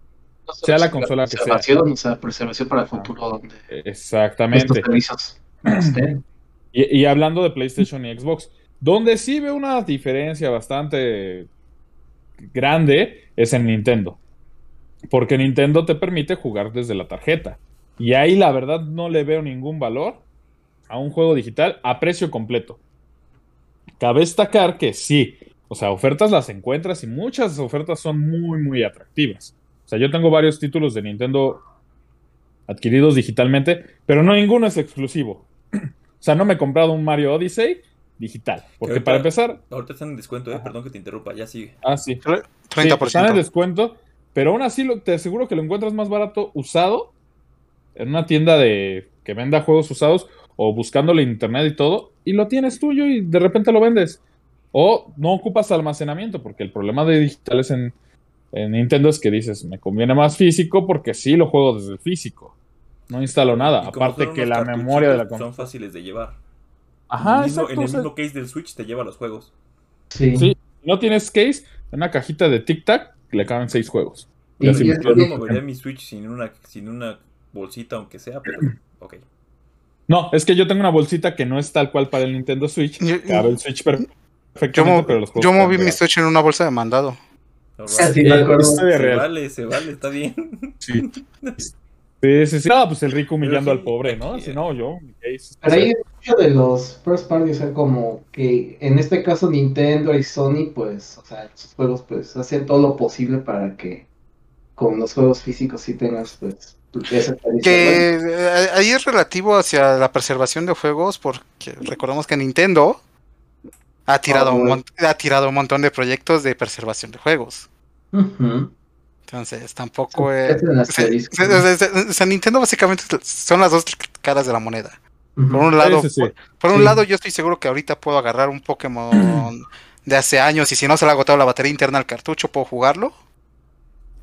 sea la consola que sea. O sea, preservación para el futuro. Donde Exactamente. y, y, hablando de PlayStation y Xbox, donde sí ve una diferencia bastante grande es en Nintendo. Porque Nintendo te permite jugar desde la tarjeta. Y ahí la verdad no le veo ningún valor a un juego digital a precio completo. Cabe destacar que sí, o sea, ofertas las encuentras y muchas ofertas son muy, muy atractivas. O sea, yo tengo varios títulos de Nintendo adquiridos digitalmente, pero no ninguno es exclusivo. o sea, no me he comprado un Mario Odyssey digital. Porque para empezar. Ahorita están en descuento, eh, perdón que te interrumpa, ya sigue. Ah, sí. 30%. están en descuento, pero aún así te aseguro que lo encuentras más barato usado en una tienda de que venda juegos usados o buscándole en internet y todo, y lo tienes tuyo y de repente lo vendes. O no ocupas almacenamiento, porque el problema de digitales en, en Nintendo es que dices, me conviene más físico porque sí lo juego desde el físico. No instalo nada. Aparte que la memoria de la. Son fáciles de llevar. Ajá, en el mismo, case del Switch te lleva los juegos. Sí. sí. no tienes case, en una cajita de Tic Tac le caben seis juegos. Y así yo no movería mi Switch sin una, sin una bolsita, aunque sea, pero ok. No, es que yo tengo una bolsita que no es tal cual para el Nintendo Switch. Cabe el Switch pero los Yo moví mi Switch en una bolsa de mandado. se vale, se vale, está bien. Sí. Sí, sí, sí. No, pues el rico humillando al pobre, ¿no? Si no, yo. Pero ahí mucho de los first party, o sea, como que en este caso Nintendo y Sony, pues, o sea, sus juegos, pues, hacen todo lo posible para que con los juegos físicos sí tengas, pues, esa que eh, ahí es relativo hacia la preservación de juegos, porque recordemos que Nintendo ha tirado, oh, un, ha tirado un montón de proyectos de preservación de juegos. Entonces, tampoco es. O sea, Nintendo básicamente son las dos caras de la moneda. Por un lado, Por, un lado, yo estoy seguro que ahorita puedo agarrar un Pokémon de hace años y si no se le ha agotado la batería interna al cartucho, puedo jugarlo.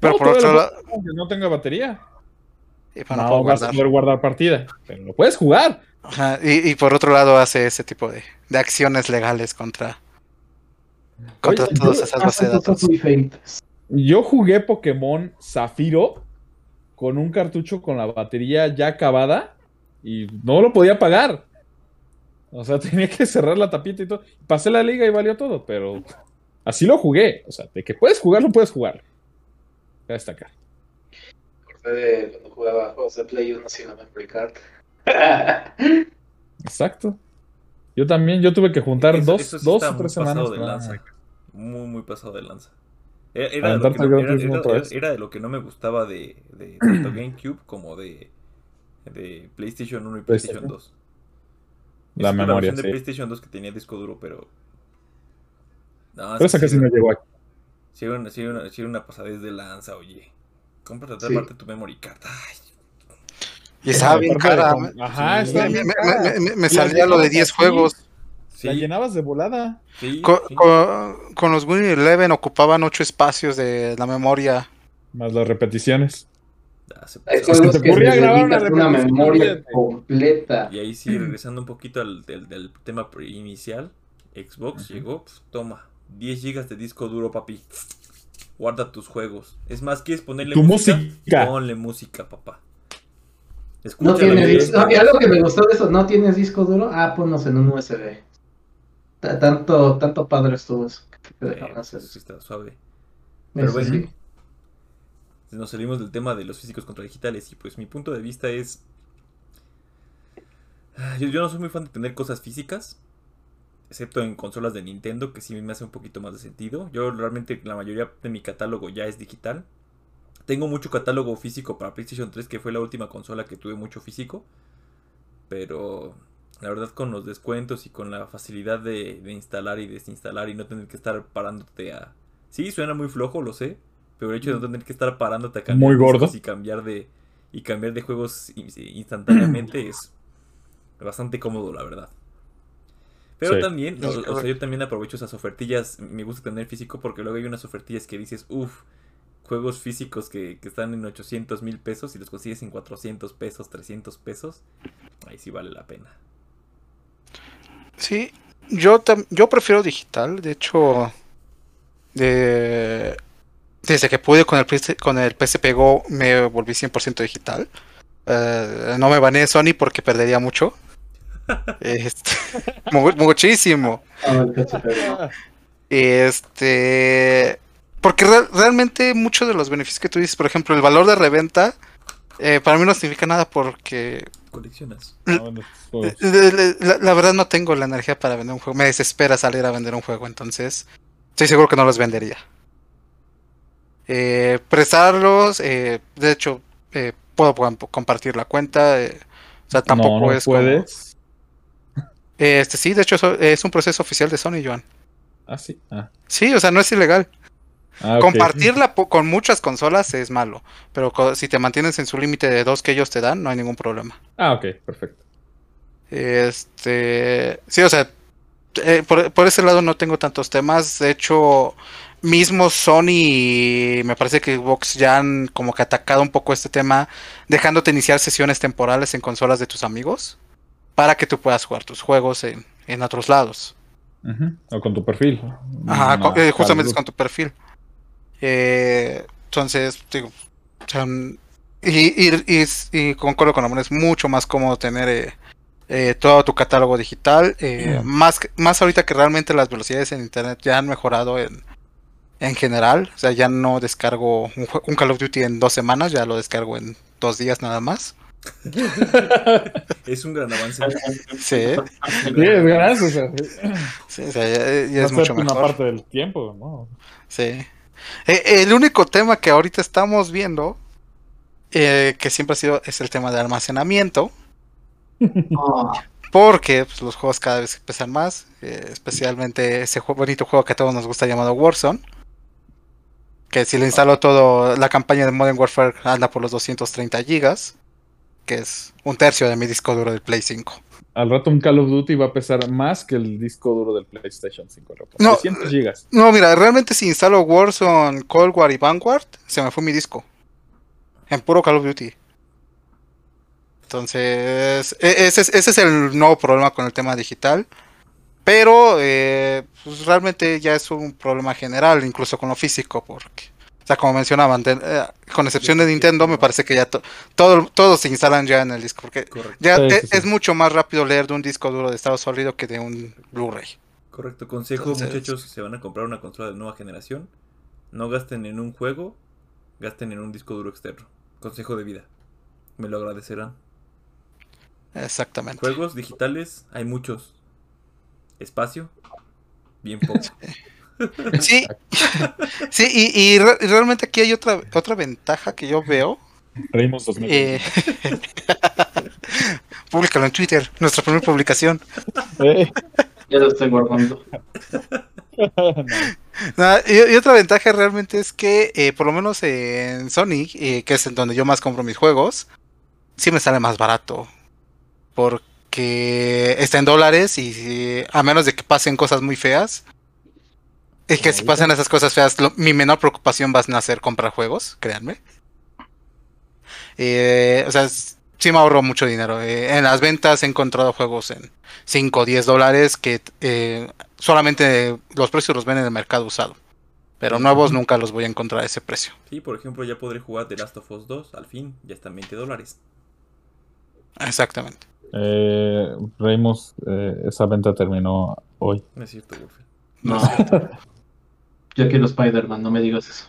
Pero por otro lado. Que no tenga batería. no, vas a poder guardar partida. Pero lo puedes jugar. Y, por otro lado hace ese tipo de, de acciones legales contra, contra todas esas bases de datos. Yo jugué Pokémon Zafiro con un cartucho con la batería ya acabada y no lo podía pagar. O sea, tenía que cerrar la tapita y todo. Pasé la liga y valió todo, pero así lo jugué. O sea, de que puedes jugar, lo puedes jugar. Voy a destacar. de cuando jugaba juegos de Play 1 sin la memory card. Exacto. Yo también, yo tuve que juntar dos, dos o tres semanas. De lanza. Muy, muy pasado de lanza. Era, de lo, que no, era, de lo que no me gustaba de, de tanto GameCube como de, de PlayStation 1 y PlayStation 2. La memoria. La de PlayStation 2 que tenía disco duro, pero. No, pero esa casi no llegó aquí. Sí, una, sí, una, sí, una pasadez de lanza, oye. Cómprate otra parte de tu memory card. Ay, y estaba bien cara. Ajá, me, salía lo de 10 juegos. La llenabas de volada. con, los Winnie Eleven ocupaban 8 espacios de la memoria. Más las repeticiones. Pasó. juegos te que ocurría grabar una una memoria completa. Y ahí sí, regresando un poquito al del, del tema pre- inicial, Xbox Ujú. llegó, pues, toma, 10 GB de disco duro, papi. Guarda tus juegos. Es más, ¿quieres ponerle Tu música? música. Ponle música, papá. No Escúchalo tiene bien. disco. Y algo que me gustó de eso, ¿no tienes disco duro? Ah, ponlos en un USB. Ta- Tanto, tanto padre estuvo eso. Eh, sí está suave. Pero Eso bueno. sí. Nos salimos del tema de los físicos contra digitales y pues mi punto de vista es... Ah, Yo, yo no soy muy fan de tener cosas físicas, excepto en consolas de Nintendo, que sí me hace un poquito más de sentido. Yo realmente la mayoría de mi catálogo ya es digital. Tengo mucho catálogo físico para PlayStation 3, que fue la última consola que tuve mucho físico. Pero la verdad con los descuentos y con la facilidad de, de instalar y desinstalar y no tener que estar parándote a... Sí, suena muy flojo, lo sé. Pero el hecho de no tener que estar parándote a cambiar Muy gordo. y cambiar de y cambiar de juegos in- instantáneamente es bastante cómodo, la verdad. Pero Sí. también, o, o sea, yo también aprovecho esas ofertillas. Me gusta tener físico porque luego hay unas ofertillas que dices, uff, juegos físicos que, que están en 800 mil pesos y los consigues en 400 pesos, 300 pesos. Ahí sí vale la pena. Sí, yo, tam- yo prefiero digital. De hecho, de- desde que pude con el, PS con el PSP Go me volví 100% digital. Eh, no me baneé Sony porque perdería mucho. Este, mu- muchísimo. Ah. Este, porque re- realmente muchos de los beneficios que tú dices, por ejemplo, el valor de reventa, eh, para mí no significa nada porque Coleccionas. Ah, bueno, pues, le- La, la verdad no tengo la energía para vender un juego. Me desespera salir a vender un juego, entonces estoy seguro que no los vendería. Eh, prestarlos, eh, de hecho, eh, puedo comp- compartir la cuenta. eh, o sea, tampoco no, no es como- puedes. Eh, este sí, de hecho es un proceso oficial de Sony, Joan. Ah, sí. Ah, Sí, o sea, no es ilegal. Ah. Compartirla con muchas consolas es malo, pero si te mantienes en su límite de dos que ellos te dan, no hay ningún problema. Ah, ok, perfecto. Este, sí, o sea, eh, por, por ese lado no tengo tantos temas. De hecho, mismo Sony y me parece que Xbox ya han como que atacado un poco este tema, dejándote iniciar sesiones temporales en consolas de tus amigos para que tú puedas jugar tus juegos en, en otros lados. O con tu perfil. Ajá, eh, justamente es con tu perfil. Eh, entonces, digo, o sea, y, y, y, y concuerdo con Amor, es mucho más cómodo tener eh, eh, todo tu catálogo digital. eh, Mm. más, más ahorita que realmente las velocidades en internet ya han mejorado en, en general. O sea, ya no descargo un, Call of Duty en dos semanas, ya lo descargo en dos días nada más. Es un gran avance. Sí, Sí, es gracias. O sea, sí, o sea, ya, es mucho ser una mejor. parte del tiempo, ¿no? Sí. Eh, el único tema que ahorita estamos viendo, eh, que siempre ha sido, es el tema de almacenamiento, Oh, porque pues, los juegos cada vez pesan más, eh, especialmente ese bonito juego que a todos nos gusta llamado Warzone, que si le instalo todo, la campaña de Modern Warfare anda por los 230 gigas, que es un tercio de mi disco duro del Play 5. Al rato un Call of Duty va a pesar más que el disco duro del PlayStation 5. loco. No. 300 gigas. No, mira, realmente si instalo Warzone, Cold War y Vanguard, se me fue mi disco. En puro Call of Duty. Entonces, e- ese es, ese es el nuevo problema con el tema digital. Pero eh, pues, realmente ya es un problema general, incluso con lo físico, porque, o sea, como mencionaban, de- eh, con excepción de Nintendo, me parece que ya to- todo, todos se instalan ya en el disco, porque Correcto. ya Sí, sí, sí. es mucho más rápido leer de un disco duro de estado sólido que de un Blu-ray. Correcto. Consejo, Entonces- muchachos, si se van a comprar una consola de nueva generación, no gasten en un juego, gasten en un disco duro externo. Consejo de vida. Me lo agradecerán. Exactamente. Juegos digitales, hay muchos. Espacio, bien poco. Sí, sí, y, y re- y realmente aquí hay otra, otra ventaja que yo veo. Reimos 2000. Eh, públicalo en Twitter, nuestra primera publicación. Eh, ya lo estoy guardando. no. Y, y otra ventaja realmente es que, eh, por lo menos en Sony, eh, que es en donde yo más compro mis juegos, sí me sale más barato. Porque está en dólares y a menos de que pasen cosas muy feas. Es que si pasan esas cosas feas, lo- mi menor preocupación va a ser comprar juegos, créanme. Eh, o sea, sí me ahorro mucho dinero. Eh, en las ventas he encontrado juegos en 5 o 10 dólares que eh, solamente los precios los ven en el mercado usado. Pero nuevos nunca los voy a encontrar a ese precio. Sí, por ejemplo, ya podré jugar The Last of Us 2, al fin, ya están 20 dólares. Exactamente. Eh, Reymus, eh, esa venta terminó hoy. No es cierto, Wolfer. No. Yo quiero Spider-Man, no me digas eso.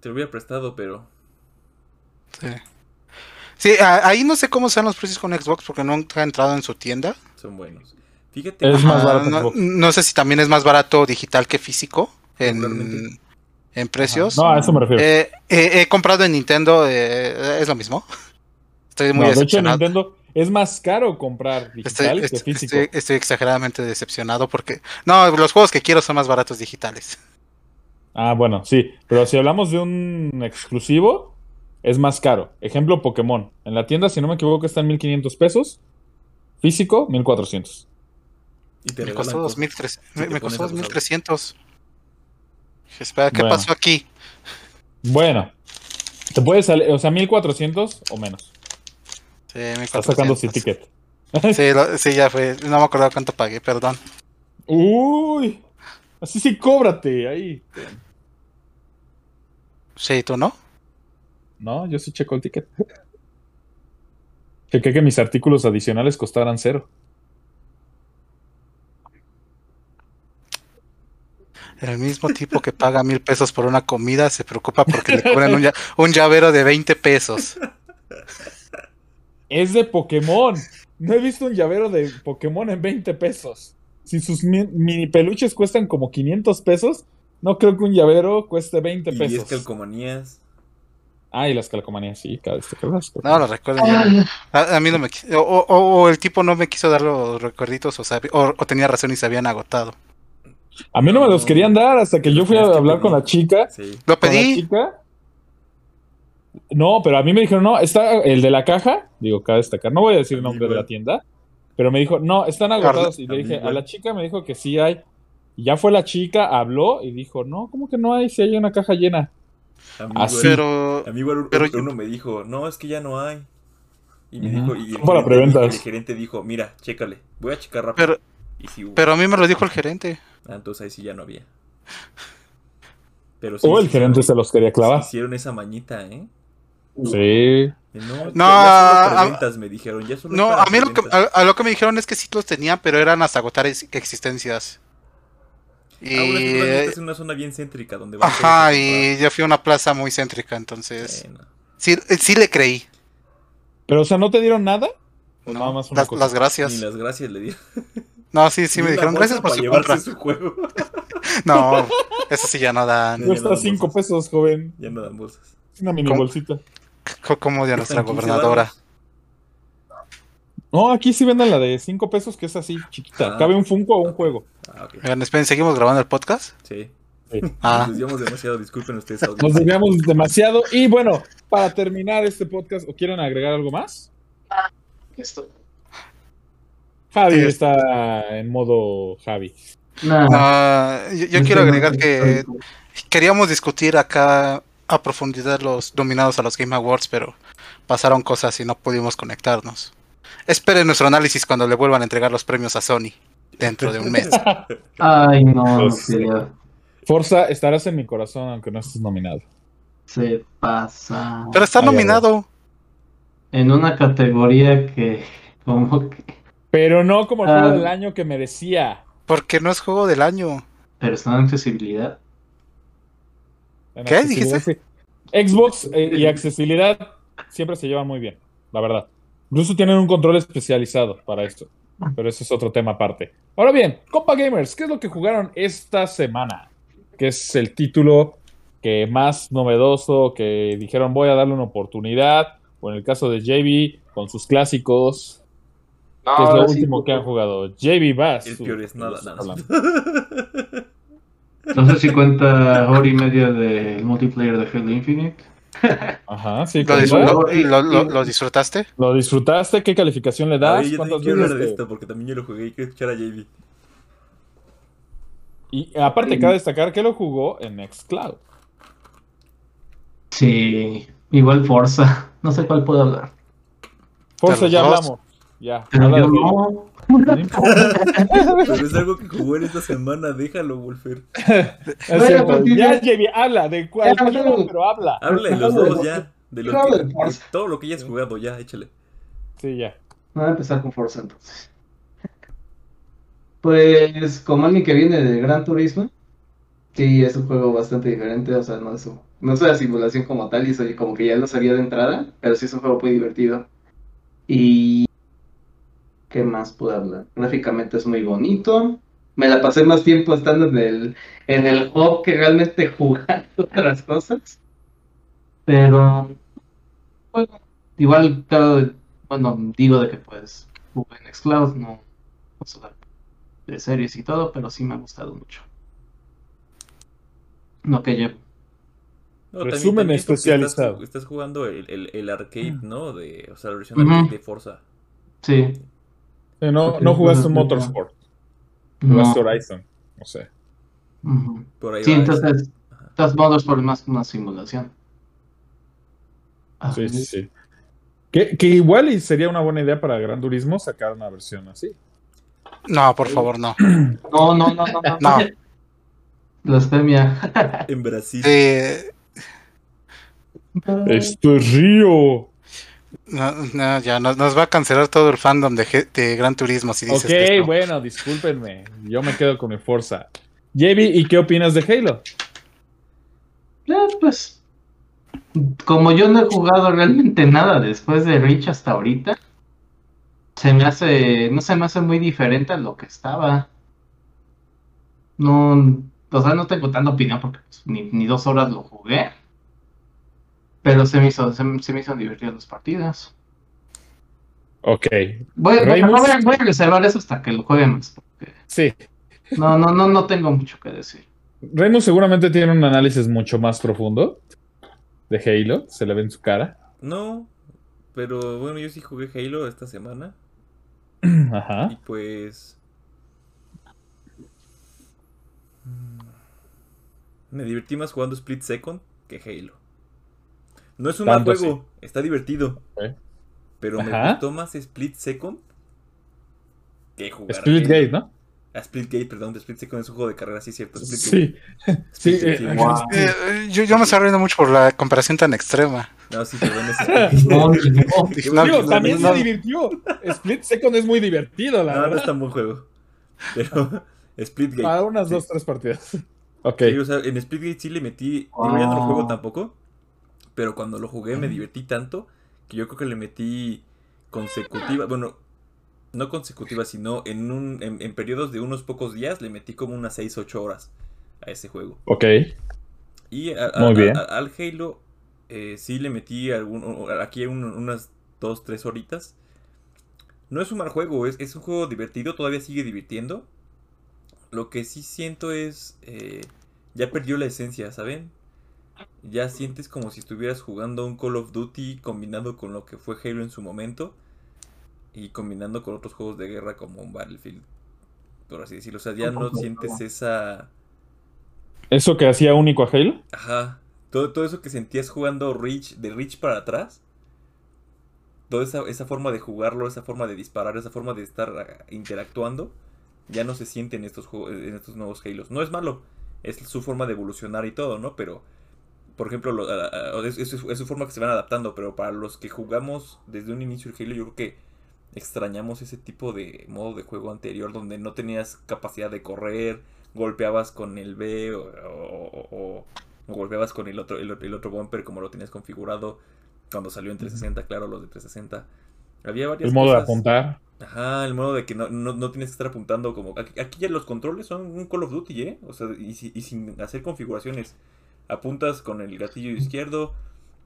Te lo hubiera prestado, pero Sí. Sí, a- ahí no sé cómo sean los precios con Xbox porque nunca he entrado en su tienda. son buenos. Fíjate, Es más Ah, barato no, sé si también es más barato digital que físico en, precios. No, a eso me refiero. Eh, eh, he comprado en Nintendo, eh, es lo mismo. Estoy muy No, de hecho, en decepcionado. Nintendo es más caro comprar Estoy, digital que estoy- físico. estoy- estoy exageradamente decepcionado porque... No, los juegos que quiero son más baratos digitales. Ah, bueno, sí. Pero si hablamos de un exclusivo, es más caro. Ejemplo, Pokémon. En la tienda, si no me equivoco, está en 1500 pesos. Físico, 1400. y te Me costó cosas. 2.300. Si Me, te me pones costó abusado. 2.300. Dije, Espera, ¿qué Bueno. pasó aquí? Bueno, te puede salir, o sea, 1400 o menos. Sí, Está sacando 1.400. su ticket. Sí, lo- sí, ya fue. No me acordaba cuánto pagué, perdón. Uy, así sí, cóbrate ahí. Sí, ¿tú no? No, yo sí checo el ticket. Chequé que mis artículos adicionales costaran cero. El mismo tipo que paga mil pesos por una comida se preocupa porque le cobran un, un llavero de 20 pesos. Es de Pokémon. No he visto un llavero de Pokémon en 20 pesos. Si sus mi- mini peluches cuestan como 500 pesos, no creo que un llavero cueste 20 Y 10 pesos. calcomanías. Ah, y las calcomanías, sí, cada vez te acuerdas. No, lo recuerdo. A, a mí no me o, o- o el tipo no me quiso dar los recuerditos o, o, o tenía razón y se habían agotado. A mí no me los querían dar hasta que yo fui a hablar con la chica. Sí. Lo con la pedí. chica. No, pero a mí me dijeron, no, está el de la caja. Digo, cabe destacar. No voy a decir el nombre de la tienda. Pero me dijo, no, están agotados. Y le dije, Amigo. a la chica me dijo que sí hay. Y ya fue la chica, habló y dijo, no, ¿cómo que no hay? Si hay una caja llena. A mí, Así. igual- Pero a mí igual pero uno yo- me dijo, no, es que ya no hay. Y me dijo, y el para gerente, preventas. el gerente dijo, mira, chécale, voy a checar rápido. Pero- y sí hubo. pero a mí me lo dijo el gerente. Ah, entonces ahí sí ya no había. Pero sí, o el sí gerente se los quería clavar. Hicieron esa mañita, ¿eh? Sí. No, No, a- me dijeron. Ya solo No, a mí lo que, a, a lo que me dijeron es que sí los tenían, pero eran hasta agotar ex- existencias. Y, tú estás en una zona bien céntrica donde todos ajá, a y yo fui a una plaza muy céntrica, entonces. Bueno. sí, sí le creí. Pero, o sea, ¿no te dieron nada? ¿O ¿no? nada más una las, cosa? las gracias. Ni las gracias le di. No, sí, sí me dijeron gracias por su llevarse compra. su juego. No, eso sí ya no dan. No. Cuesta las 5 bolsas. pesos, joven. ya no dan bolsas. Es una mini ¿Cómo? bolsita. Co- Como de nuestra Cuestan 15 gobernadora. No, aquí sí venden la de 5 pesos, que es así, chiquita. Ah. Cabe un Funko o un juego. Ah, ok. Oigan, esperen, ¿seguimos grabando el podcast? Sí. Sí. Ah, Nos desviamos demasiado, disculpen ustedes. Nos audiencia. desviamos demasiado. Y bueno, para terminar este podcast, ¿o quieren agregar algo más? Esto. Javi Sí. está en modo Javi. Nah, ah, yo, quiero no agregar que queríamos discutir acá a profundidad los nominados a los Game Awards, pero pasaron cosas y no pudimos conectarnos. Esperen nuestro análisis cuando le vuelvan a entregar los premios a Sony dentro de un mes. Ay, no, no Pues, quería. Forza, estarás en mi corazón aunque no estés nominado. Se pasa. Pero está Ay, nominado. En una categoría que, como que. Pero no como el Ah. juego del año que merecía. Porque no es juego del año. Pero está en accesibilidad. ¿Qué sí. Xbox eh, y accesibilidad siempre se llevan muy bien, la verdad. Incluso tienen un control especializado para esto. Pero ese es otro tema aparte. Ahora bien, Copa Gamers, ¿qué es lo que jugaron esta semana? Que es el título que más novedoso, que dijeron voy a darle una oportunidad. O en el caso de JB, con sus clásicos. No, ¿Qué es lo sí, último que han jugado? JB Bass. El peor es que nada, nada. No sé si cuenta hora y media de multiplayer de Halo Infinite. Ajá, sí. ¿Lo, lo- lo- lo- lo disfrutaste? ¿Lo disfrutaste? ¿Qué calificación le das? ver, yo ¿Cuántas también quiero hablar de esto porque también yo lo jugué y quiero escuchar a JB. Y aparte, cabe destacar que lo jugó en Nextcloud. Sí, Igual Forza. No sé cuál puedo hablar. Forza, ya hablamos. Ya. Pero yo no. Pero es algo que jugó en esta semana, déjalo, Wolfer. Pues, ya, Javi, habla de habla. pero habla. Habla de los dos ya. De, lo que- de todo lo que hayas jugado, ya, échale. Sí, ya. Voy a empezar con Forza entonces. Pues como alguien que viene de Gran Turismo, sí, es un juego bastante diferente, o sea, no es, un- no es una simulación como tal, y eso como que ya lo sabía de entrada, pero sí es un juego muy divertido. Y... ¿Qué más puedo hablar? Gráficamente es muy bonito. Me la pasé más tiempo estando en el, en el hub que realmente jugando otras cosas. Pero... Bueno, igual, claro, bueno, digo de que pues jugué en Xcloud, no, no sé, de series y todo, pero sí me ha gustado mucho. No que llevo. No, Resumen especializado. Estás, estás jugando el, el, el arcade, ¿no? De, o sea, la versión arcade de Forza. Sí. No, no jugaste un Motorsport. No. Jugaste Horizon. No sé. Por ahí Sí, entonces, modos por más que una simulación. Sí, sí, sí. Que, que igual y sería una buena idea para Gran Turismo sacar una versión así. No, por favor, no. No, no, no, no, no. No. Blasfemia. En Brasil. Eh, Esto es Río. No, no, ya nos, nos va a cancelar todo el fandom de, de Gran Turismo si dices Ok, bueno, discúlpenme. Yo me quedo con mi Forza. Javi, ¿y qué opinas de Halo? Ya, pues, como yo no he jugado realmente nada después de Reach hasta ahorita, se me hace, no se me hace muy diferente a lo que estaba. No, o sea, no tengo tanta opinión porque pues, ni, ni dos horas lo jugué. Pero se me hizo, se, me- se me hizo divertidas las partidas. Ok, Voy, voy- Reymus. voy a, voy a reservar eso hasta que lo juegue más. Porque sí. no, no, no, no tengo mucho que decir. Remus seguramente tiene un análisis mucho más profundo de Halo. Se le ve en su cara. No, pero bueno, yo sí jugué Halo esta semana. Ajá. Y pues. mm, Me divertí más jugando Split Second que Halo. No es un mal juego, está divertido. Ok. Pero me gustó más Split Second que jugar. Split. Gate, ¿no? Ah, Splitgate, perdón, Split Second es un juego de carrera, sí, cierto. Splitgate. Sí. Sí, Splitgate, eh, Wow. Eh, yo, yo me estoy riendo mucho por la comparación tan extrema. No, sí, perdón, es No, no. No, también no, se divirtió. Split Second es muy divertido, la No, no verdad. es tan buen juego. Pero Splitgate. Para unas sí. dos, tres partidas. Ok. Sí, o sea, en Splitgate sí le metí. Digo, ya no lo Wow. juego tampoco. Pero cuando lo jugué me divertí tanto que yo creo que le metí consecutiva. Bueno, no consecutiva, sino en, un, en, en periodos de unos pocos días le metí como unas 6, 8 horas a ese juego. Ok. Y a- a- Muy bien. a- al Halo eh, sí le metí algún, aquí un- unas 2, 3 horitas. No es un mal juego, es, es un juego divertido, todavía sigue divirtiendo. Lo que sí siento es, eh, ya perdió la esencia, ¿saben? Ya sientes como si estuvieras jugando un Call of Duty combinado con lo que fue Halo en su momento y combinando con otros juegos de guerra como un Battlefield, por así decirlo. O sea, ya no sientes esa... ¿Eso que hacía único a Halo? Ajá. Todo, todo eso que sentías jugando Reach, de Reach para atrás. Toda esa, esa forma de jugarlo, esa forma de disparar, esa forma de estar ah, interactuando, ya no se siente en estos juegos, en estos nuevos Halos. No es malo, es su forma de evolucionar y todo, ¿no? Pero, por ejemplo, lo- ah, es, es- es su forma que se van adaptando, pero para los que jugamos desde un inicio el Halo, yo creo que extrañamos ese tipo de modo de juego anterior donde no tenías capacidad de correr, golpeabas con el B o, o- o- o golpeabas con el otro, el, el otro bumper como lo tenías configurado cuando salió en 360, claro, los de 360. Había varias El modo de apuntar. Ajá, el modo de que no, no, no tienes que estar apuntando como... Aquí, aquí ya los controles son un Call of Duty, ¿eh? O sea, y, y sin hacer configuraciones. Apuntas con el gatillo izquierdo,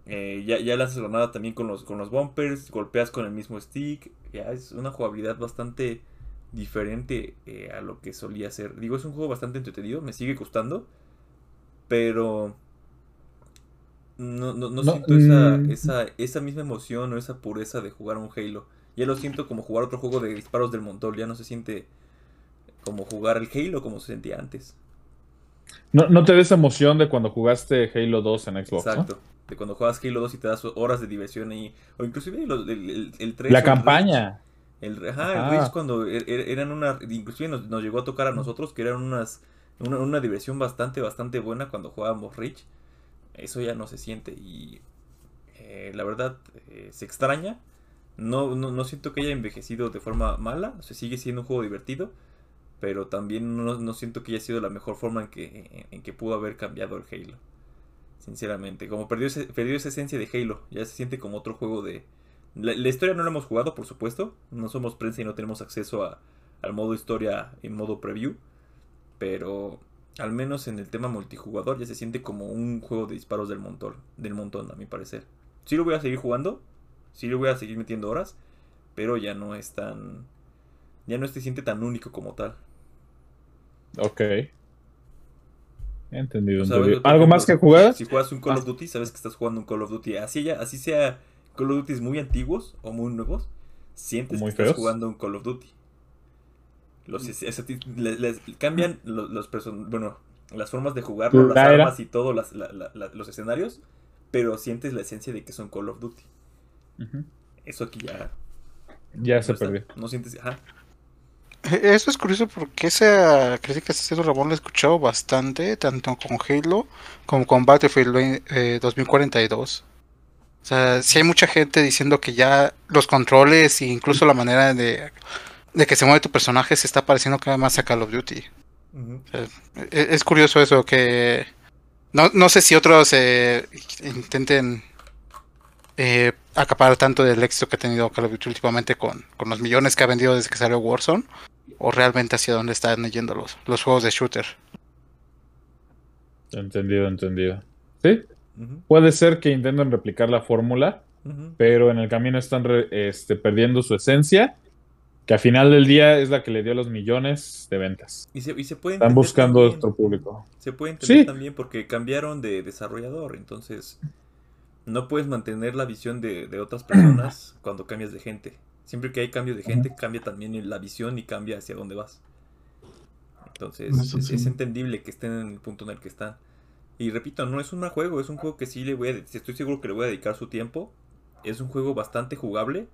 eh, ya, ya lanzas granada también con los, con los bumpers, golpeas con el mismo stick. Ya es una jugabilidad bastante diferente eh, a lo que solía ser. Digo, es un juego bastante entretenido, me sigue gustando, pero no, no, no No, siento esa, mm. esa, esa misma emoción o esa pureza de jugar un Halo. Ya lo siento como jugar otro juego de disparos del montón, ya no se siente como jugar el Halo como se sentía antes. No, no te des emoción de cuando jugaste Halo 2 en Xbox, ¿no? Exacto. De cuando juegas Halo 2 y te das horas de diversión ahí. O inclusive el, el, el 3. La campaña. El, ajá, el Reach cuando er, er, eran una... Inclusive nos, nos, llegó a tocar a nosotros que eran unas... Una, una diversión bastante, bastante buena cuando jugábamos Reach. Eso ya no se siente y... Eh, la verdad, eh, se extraña. No, no, no, siento que haya envejecido de forma mala. O sea, sigue siendo un juego divertido. Pero también no, no siento que haya sido la mejor forma en que, en, que pudo haber cambiado el Halo. Sinceramente. Como perdió, perdió esa esencia de Halo. Ya se siente como otro juego de... La, la, historia no la hemos jugado, por supuesto. No somos prensa y no tenemos acceso a, al modo historia en modo preview. Pero al menos en el tema multijugador ya se siente como un juego de disparos del montón, del montón a mi parecer. Sí lo voy a seguir jugando, sí lo voy a seguir metiendo horas, pero ya no es tan ya no se siente tan único como tal. Ok. Entendido, o sea, entendido. ¿Algo ejemplo, más que jugar? Si juegas un Call of Duty, sabes que estás jugando un Call of Duty. Así, ya, así sea Call of Duty muy antiguos o muy nuevos, sientes muy que feos. estás jugando un Call of Duty. Los, es, les, les, cambian los, los person bueno, las formas de jugarlo, las armas era. y todo, las, la, la, los escenarios, pero sientes la esencia de que son Call of Duty. Uh -huh. Eso aquí ya. Ya no se está, perdió. No sientes. Ajá. Eso es curioso porque esa crítica que está Ramón la he escuchado bastante, tanto con Halo como con Battlefield eh, 2042. O sea, sí hay mucha gente diciendo que ya los controles e incluso la manera de, de que se mueve tu personaje se está pareciendo cada vez más a Call of Duty. Uh -huh. o sea, es, es, curioso eso, que no, no sé si otros eh, intenten eh, acaparar tanto del éxito que ha tenido Call of Duty últimamente con, con, los millones que ha vendido desde que salió Warzone, o realmente hacia dónde están yendo los, los juegos de shooter. Entendido, entendido. Sí, uh -huh. puede ser que intenten replicar la fórmula, uh -huh. pero en el camino están re, este, perdiendo su esencia, que al final del día es la que le dio los millones de ventas. Y se, y se puede están buscando también, otro público. Se puede entender sí. también porque cambiaron de desarrollador, entonces no puedes mantener la visión de, de, otras personas cuando cambias de gente. Siempre que hay cambio de gente, cambia también la visión y cambia hacia dónde vas. Entonces, es, entendible que estén en el punto en el que están. Y repito, no es un mal juego, es un juego que sí le voy a. Estoy seguro que le voy a dedicar su tiempo. Es un juego bastante jugable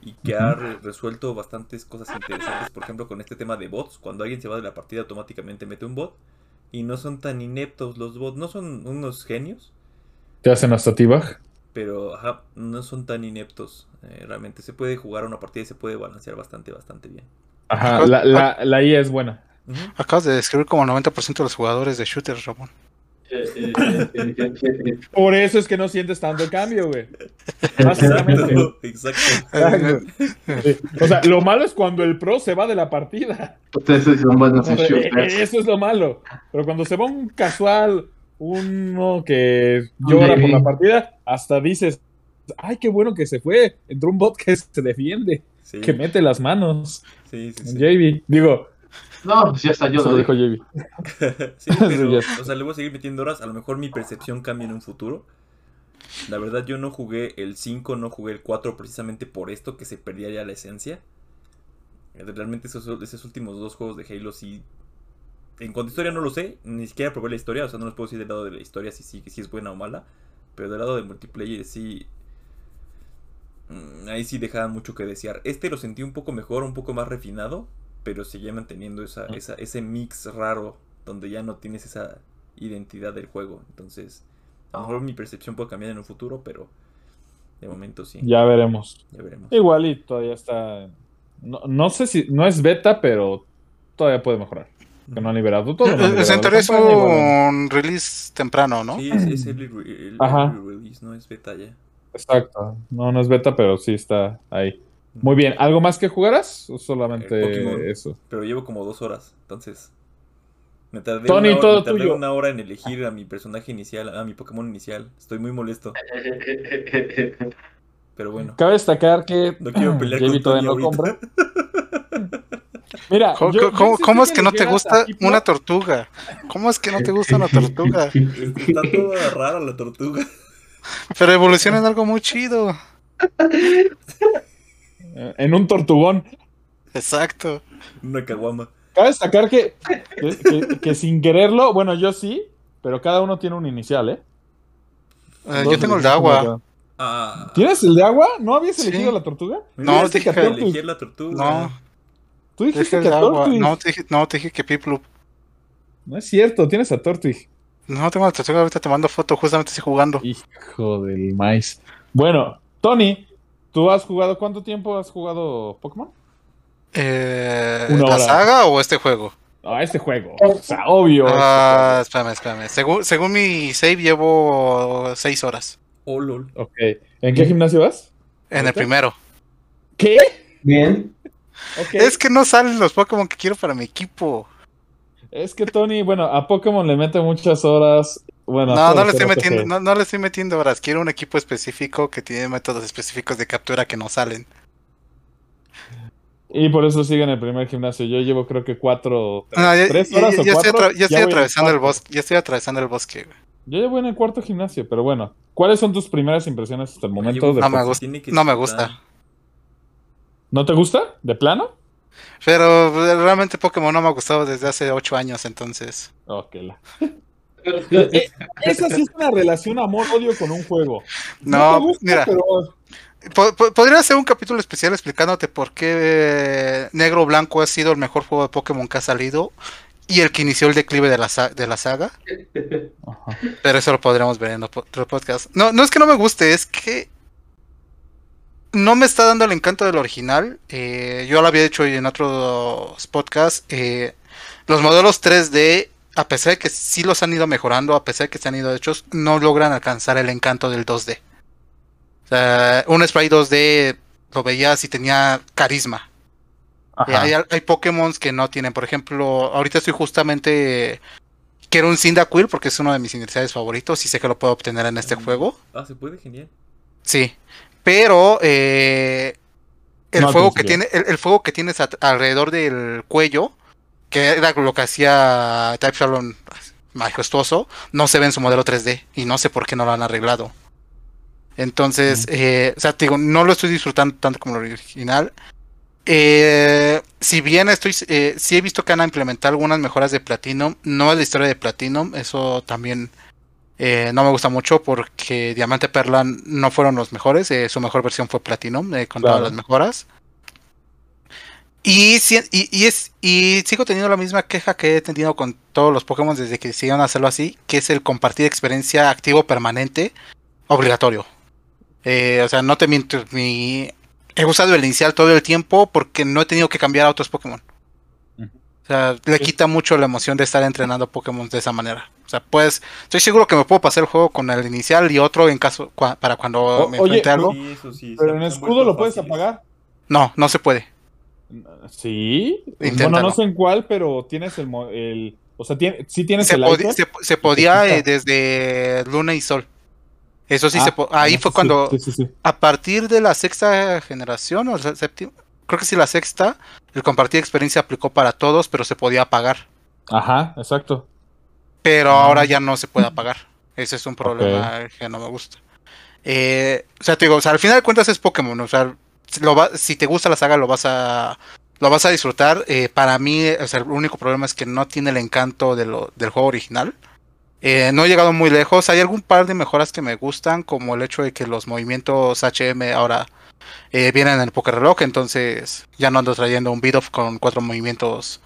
y que uh -huh. ha re resuelto bastantes cosas interesantes. Por ejemplo, con este tema de bots. Cuando alguien se va de la partida, automáticamente mete un bot. Y no son tan ineptos los bots, no son unos genios te hacen hasta T-Bag. Pero ajá, no son tan ineptos. Eh, realmente se puede jugar una partida y se puede balancear bastante, bastante bien. Ajá, la, la, la IA es buena. Uh -huh. Acabas de describir como 90% de los jugadores de shooters, Ramón. Por eso es que no sientes tanto el cambio, güey. Exacto, exacto. O sea, lo malo es cuando el pro se va de la partida. Ustedes son buenos en shooters. Eso es lo malo. Pero cuando se va un casual uno que llora por la partida, hasta dices, ay, qué bueno que se fue. Entró un bot que se defiende, sí. que mete las manos. Sí, sí, sí. JB, digo. No, pues ya está, yo lo dijo JB. sí, pero, o sea, le voy a seguir metiendo horas. A lo mejor mi percepción cambia en un futuro. La verdad, yo no jugué el 5, no jugué el 4 precisamente por esto, que se perdía ya la esencia. Realmente esos, esos últimos dos juegos de Halo sí en cuanto a historia no lo sé, ni siquiera probé la historia, o sea, no les puedo decir del lado de la historia si, si, si es buena o mala, pero del lado del multiplayer sí... Mm, ahí sí dejaba mucho que desear. Este lo sentí un poco mejor, un poco más refinado, pero seguía manteniendo esa, esa, ese mix raro donde ya no tienes esa identidad del juego. Entonces, a lo mejor mi percepción puede cambiar en un futuro, pero de momento sí. Ya veremos. Ya veremos. Igual y todavía está... No, no sé si... No es beta, pero todavía puede mejorar que no han liberado todo. No han liberado Center es un release temprano, ¿no? Sí, es, es el, el, el, release, no es beta ya. Exacto, no, no es beta, pero sí está ahí. Muy bien, ¿algo más que jugarás o solamente eso? Pero llevo como dos horas, entonces me tardé, Tony, una, hora, todo me tardé tuyo. una hora en elegir a mi personaje inicial, a mi Pokémon inicial. Estoy muy molesto. Pero bueno. Cabe destacar que no quiero pelear con todavía no compra. Mira, ¿cómo, yo, ¿cómo, yo ¿cómo es que no te gusta una tortuga? ¿Cómo es que no te gusta una tortuga? Está toda rara la tortuga. Pero evoluciona en algo muy chido. En un tortugón. Exacto. Una caguama. Cabe destacar que, que, que, que, sin quererlo, bueno, yo sí, pero cada uno tiene un inicial, ¿eh? Eh, yo tengo el de agua. Ah, ¿Tienes el de agua? ¿No habías Sí. elegido la tortuga? No, dije que elegí la tortuga. No, Tú dijiste que a. Tortwig. No, te dije, no, te dije que Piplup. No es cierto, tienes a Tortwig. No, tengo la tortuga, ahorita te mando foto, justamente estoy jugando. Hijo del maíz. Bueno, Tony, ¿tú has jugado cuánto tiempo has jugado Pokémon? Eh, Una ¿La hora. saga o este juego? Ah, este juego. O sea, obvio. este Ah, espérame, espérame. Según, según mi save llevo 6 horas. Oh, lol. Ok. ¿En qué gimnasio vas? En el primero. ¿Qué? Bien. Es que no salen los Pokémon que quiero para mi equipo. Es que Tony, bueno, a Pokémon le mete muchas horas. Bueno, No, no le estoy metiendo, no, no le estoy metiendo horas. Quiero un equipo específico que tiene métodos específicos de captura que no salen. Y por eso sigue en el primer gimnasio. Yo llevo creo que cuatro, tres, No, ya, tres ya- horas ya o estoy, cuatro. atra- ya estoy atravesando el bosque. Ya estoy atravesando el bosque. Yo llevo en el cuarto gimnasio, pero bueno. ¿Cuáles son tus primeras impresiones hasta el momento? De No me Pokémon? gusta. No me gusta. ¿No te gusta? ¿De plano? Pero eh, realmente Pokémon no me ha gustado desde hace 8 años, entonces. Ok. la- Esa sí es una relación amor-odio con un juego. No, te gusta, mira. pero Po- po- Podría hacer un capítulo especial explicándote por qué eh, Negro Blanco ha sido el mejor juego de Pokémon que ha salido y el que inició el declive de la, de la saga. Ajá. Pero eso lo podremos ver en otro podcast. No, no es que no me guste, es que no me está dando el encanto del original. Eh, yo lo había dicho en otros podcasts. eh, los modelos 3D, a pesar de que sí los han ido mejorando, a pesar de que se han ido hechos, no logran alcanzar el encanto del 2D. O sea, un spray 2D lo veías y tenía carisma. Eh, hay, hay Pokémon que no tienen. Por ejemplo, ahorita estoy justamente. Quiero un Cyndaquil porque es uno de mis iniciales favoritos y sé que lo puedo obtener en este Mm. juego. Ah, se puede, genial. Sí. Pero eh, el No fuego que tiene, el, el fuego que tienes a- alrededor del cuello, que era lo que hacía Type Shalom majestuoso, no se ve en su modelo 3D y no sé por qué no lo han arreglado. Entonces, eh, o sea, te digo, no lo estoy disfrutando tanto como el original. Eh, si bien estoy, eh, sí he visto que han implementado algunas mejoras de Platinum, no es la historia de Platinum, eso también eh, no me gusta mucho porque Diamante Perla no fueron los mejores, eh, su mejor versión fue Platinum, eh, con todas las mejoras. Y, si- y, y es, y sigo teniendo la misma queja que he tenido con todos los Pokémon desde que decidieron hacerlo así, que es el compartir experiencia activo permanente obligatorio. Eh, o sea, no te miento, mi... he usado el inicial todo el tiempo porque no he tenido que cambiar a otros Pokémon. O sea, le quita mucho la emoción de estar entrenando Pokémon de esa manera. O sea, pues, estoy seguro que me puedo pasar el juego con el inicial y otro en caso cua- para cuando O- me oye, enfrente a algo. Sí, eso sí. Pero en escudo lo puedes apagar. No, no se puede. Sí. Inténtalo. Bueno, no sé en cuál, pero tienes el. o sea, tiene, sí tienes Se, el item. se, se podía eh, desde Luna y Sol. Eso sí, Ah, se po- ahí no, fue sí, cuando, Sí, sí, sí. a partir de la sexta generación o la séptima, creo que sí la sexta, el compartir experiencia aplicó para todos, pero se podía apagar. Ajá, exacto. Pero Ah. ahora ya no se puede apagar. Ese es un problema que no me gusta. Eh, o sea, te digo, o sea, al final de cuentas es Pokémon. O sea, si lo va- si te gusta la saga, lo vas a lo vas a disfrutar. Eh, para mí, o sea, el único problema es que no tiene el encanto de lo- del juego original. Eh, no he llegado muy lejos. Hay algún par de mejoras que me gustan, como el hecho de que los movimientos HM ahora eh, vienen en el Poké Reloj. Entonces ya no ando trayendo un beat con cuatro movimientos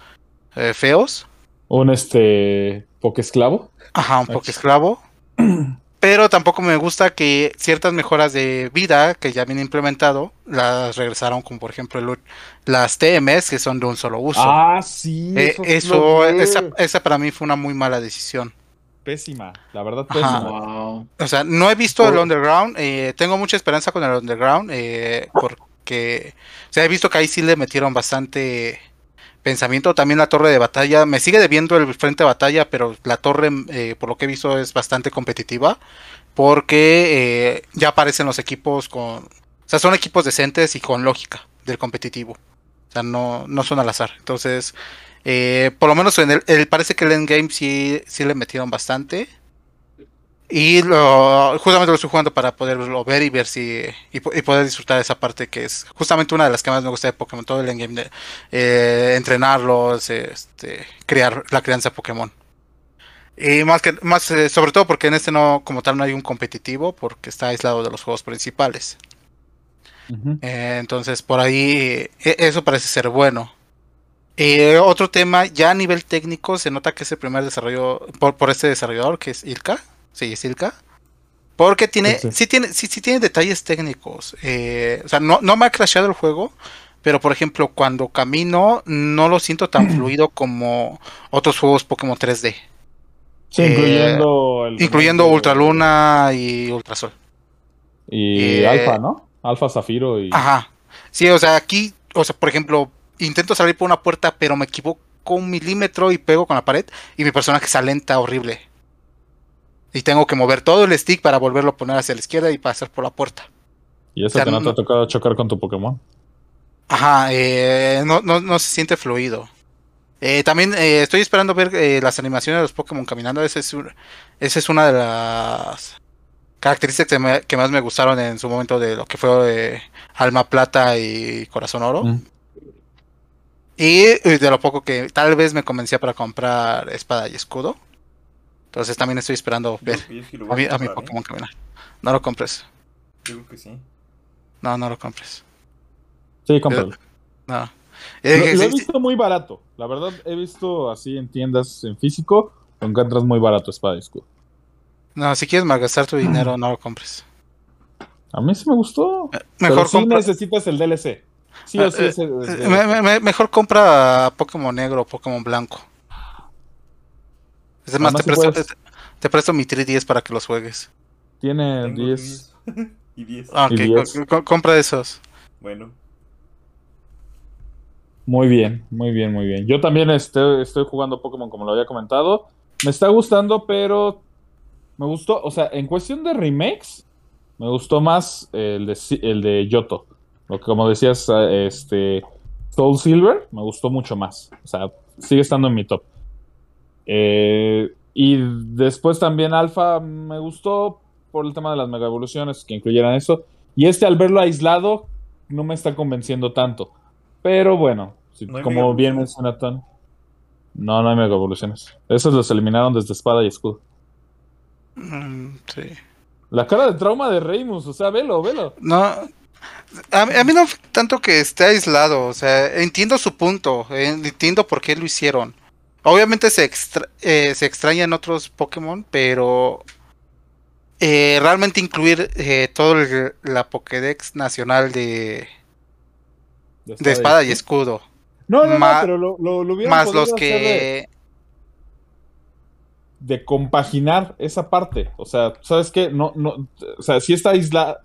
feos. Un este. Pokesclavo. Ajá, un Ah, esclavo. Pero tampoco me gusta que ciertas mejoras de vida que ya vienen implementado las regresaron, como por ejemplo el las TMS que son de un solo uso. Ah, sí. Eh, eso, vi. esa, esa para mí fue una muy mala decisión. Pésima. La verdad, pésima. Wow. O sea, no he visto el Underground. eh, tengo mucha esperanza con el Underground. eh, porque o sea, he visto que ahí sí le metieron bastante pensamiento. También la torre de batalla. Me sigue debiendo el frente de batalla, pero la torre, eh, por lo que he visto, es bastante competitiva. Porque eh, ya aparecen los equipos con. O sea, son equipos decentes y con lógica del competitivo. O sea, no, no son al azar. Entonces, eh, por lo menos en el, parece que el endgame sí, sí le metieron bastante. Y lo, justamente lo estoy jugando para poderlo ver y ver si. Y, po- y poder disfrutar de esa parte que es justamente una de las que más me gusta de Pokémon. Todo el endgame de eh, entrenarlos, este, crear la crianza Pokémon. Y más que más eh, sobre todo porque en este no como tal no hay un competitivo porque está aislado de los juegos principales. Eh, entonces por ahí eh, eso parece ser bueno. Otro tema, ya a nivel técnico se nota que es el primer desarrollo por, por este desarrollador que es Ilka. Sí, es Ilka. Porque tiene, Sí, sí. sí, tiene, sí, sí tiene detalles técnicos. Eh, o sea, no, no me ha crasheado el juego, pero por ejemplo, cuando camino, no lo siento tan fluido como otros juegos Pokémon 3D. Sí, Eh, incluyendo el Incluyendo Ultraluna y Ultrasol. Y Eh, Alfa, ¿no? Alfa Zafiro y. Ajá. Sí, o sea, aquí, o sea, por ejemplo, intento salir por una puerta, pero me equivoco un milímetro y pego con la pared y mi personaje se alenta horrible. Y tengo que mover todo el stick para volverlo a poner hacia la izquierda y pasar por la puerta. Y eso o sea, que no, te ha tocado chocar con tu Pokémon. Ajá, eh, no, no, no se siente fluido. Eh, también eh, estoy esperando ver eh, las animaciones de los Pokémon caminando. Esa es, esa es una de las características que, me- que más me gustaron en su momento de lo que fue Alma Plata y Corazón Oro. Mm. Y de lo poco que tal vez me convencía para comprar espada y escudo. Entonces también estoy esperando ver que a mi, a ¿eh? Pokémon caminar. No lo compres. Creo que sí. No, no lo compres. Sí, cómpralo. No. Lo, Eh, lo he sí, visto muy barato. La verdad, he visto así en tiendas en físico. Lo encuentras muy barato Espada y Escudo. no, si quieres malgastar tu dinero, no lo compres. A mí sí me gustó. Eh, Mejor Pero sí necesitas el DLC. Sí o sí Eh, es el- es eh, el- me- me- me- mejor compra Pokémon negro o Pokémon blanco. Es más, Además, te presto, puedes- te, te presto mi 3DS para que los juegues. Tiene Tengo 10. 10 y 10. Ah, Y ok, 10. co- co- compra esos. Bueno, Muy bien, muy bien, muy bien. Yo también estoy, estoy jugando Pokémon como lo había comentado. Me está gustando, pero me gustó, o sea, en cuestión de remakes, me gustó más el de, el de Yoto. Lo que como decías, eh, este Soul Silver, me gustó mucho más. O sea, sigue estando en mi top. Eh, y después también Alpha me gustó por el tema de las mega evoluciones, que incluyeran eso. Y este al verlo aislado, no me está convenciendo tanto. Pero bueno, si- ¿No hay como bien menciona Ton. No, no hay mega evoluciones. Esos los eliminaron desde espada y escudo. Mm, sí. La cara de trauma de Reimus, o sea, velo, velo. No, a, mí- a mí no tanto que esté aislado, o sea, entiendo su punto, eh, entiendo por qué lo hicieron. Obviamente se, extra- eh, se extraña en otros Pokémon, pero eh, realmente incluir eh, todo el- la Pokédex nacional de, de espada y escudo, No, no, Ma- no, pero lo, lo, lo hubieran más los de- que... de compaginar esa parte. O sea, ¿sabes qué? No, no, o sea, si está aislada.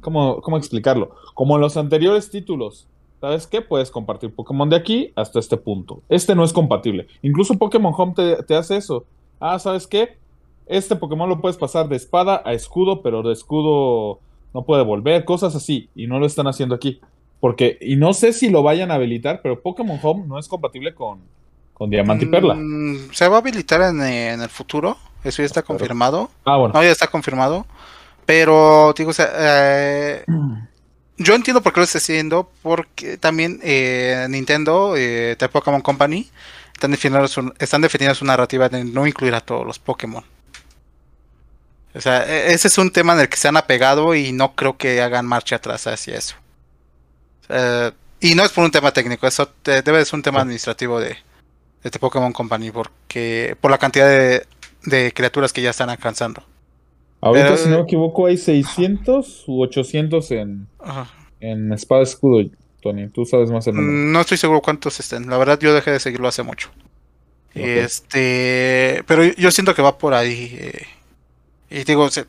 ¿Cómo, ¿Cómo explicarlo? Como en los anteriores títulos. ¿Sabes qué? Puedes compartir Pokémon de aquí hasta este punto. Este no es compatible. Incluso Pokémon Home te, te hace eso. Ah, ¿sabes qué? Este Pokémon lo puedes pasar de espada a escudo, pero de escudo no puede volver, cosas así. Y no lo están haciendo aquí. Porque, y no sé si lo vayan a habilitar, pero Pokémon Home no es compatible con, con Diamante y Perla. Mm, se va a habilitar en, eh, en el futuro, eso ya está confirmado. Ah, bueno. No, ya está confirmado. Pero, digo, o sea, eh, yo entiendo por qué lo está haciendo, porque también eh, Nintendo, eh, The Pokémon Company, están definiendo, su, están definiendo su narrativa de no incluir a todos los Pokémon. O sea, e- ese es un tema en el que se han apegado y no creo que hagan marcha atrás hacia eso. Eh, y no es por un tema técnico, eso te- debe de ser un tema administrativo de, de The Pokémon Company, porque por la cantidad de, de criaturas que ya están alcanzando. Ahorita, Pero- si no me equivoco, hay 600 u 800 en, Ajá. en Espada Escudo, Tony. Tú sabes más el número. No estoy seguro cuántos estén. La verdad, yo dejé de seguirlo hace mucho. Este, pero yo siento que va por ahí. eh, y digo, o sea,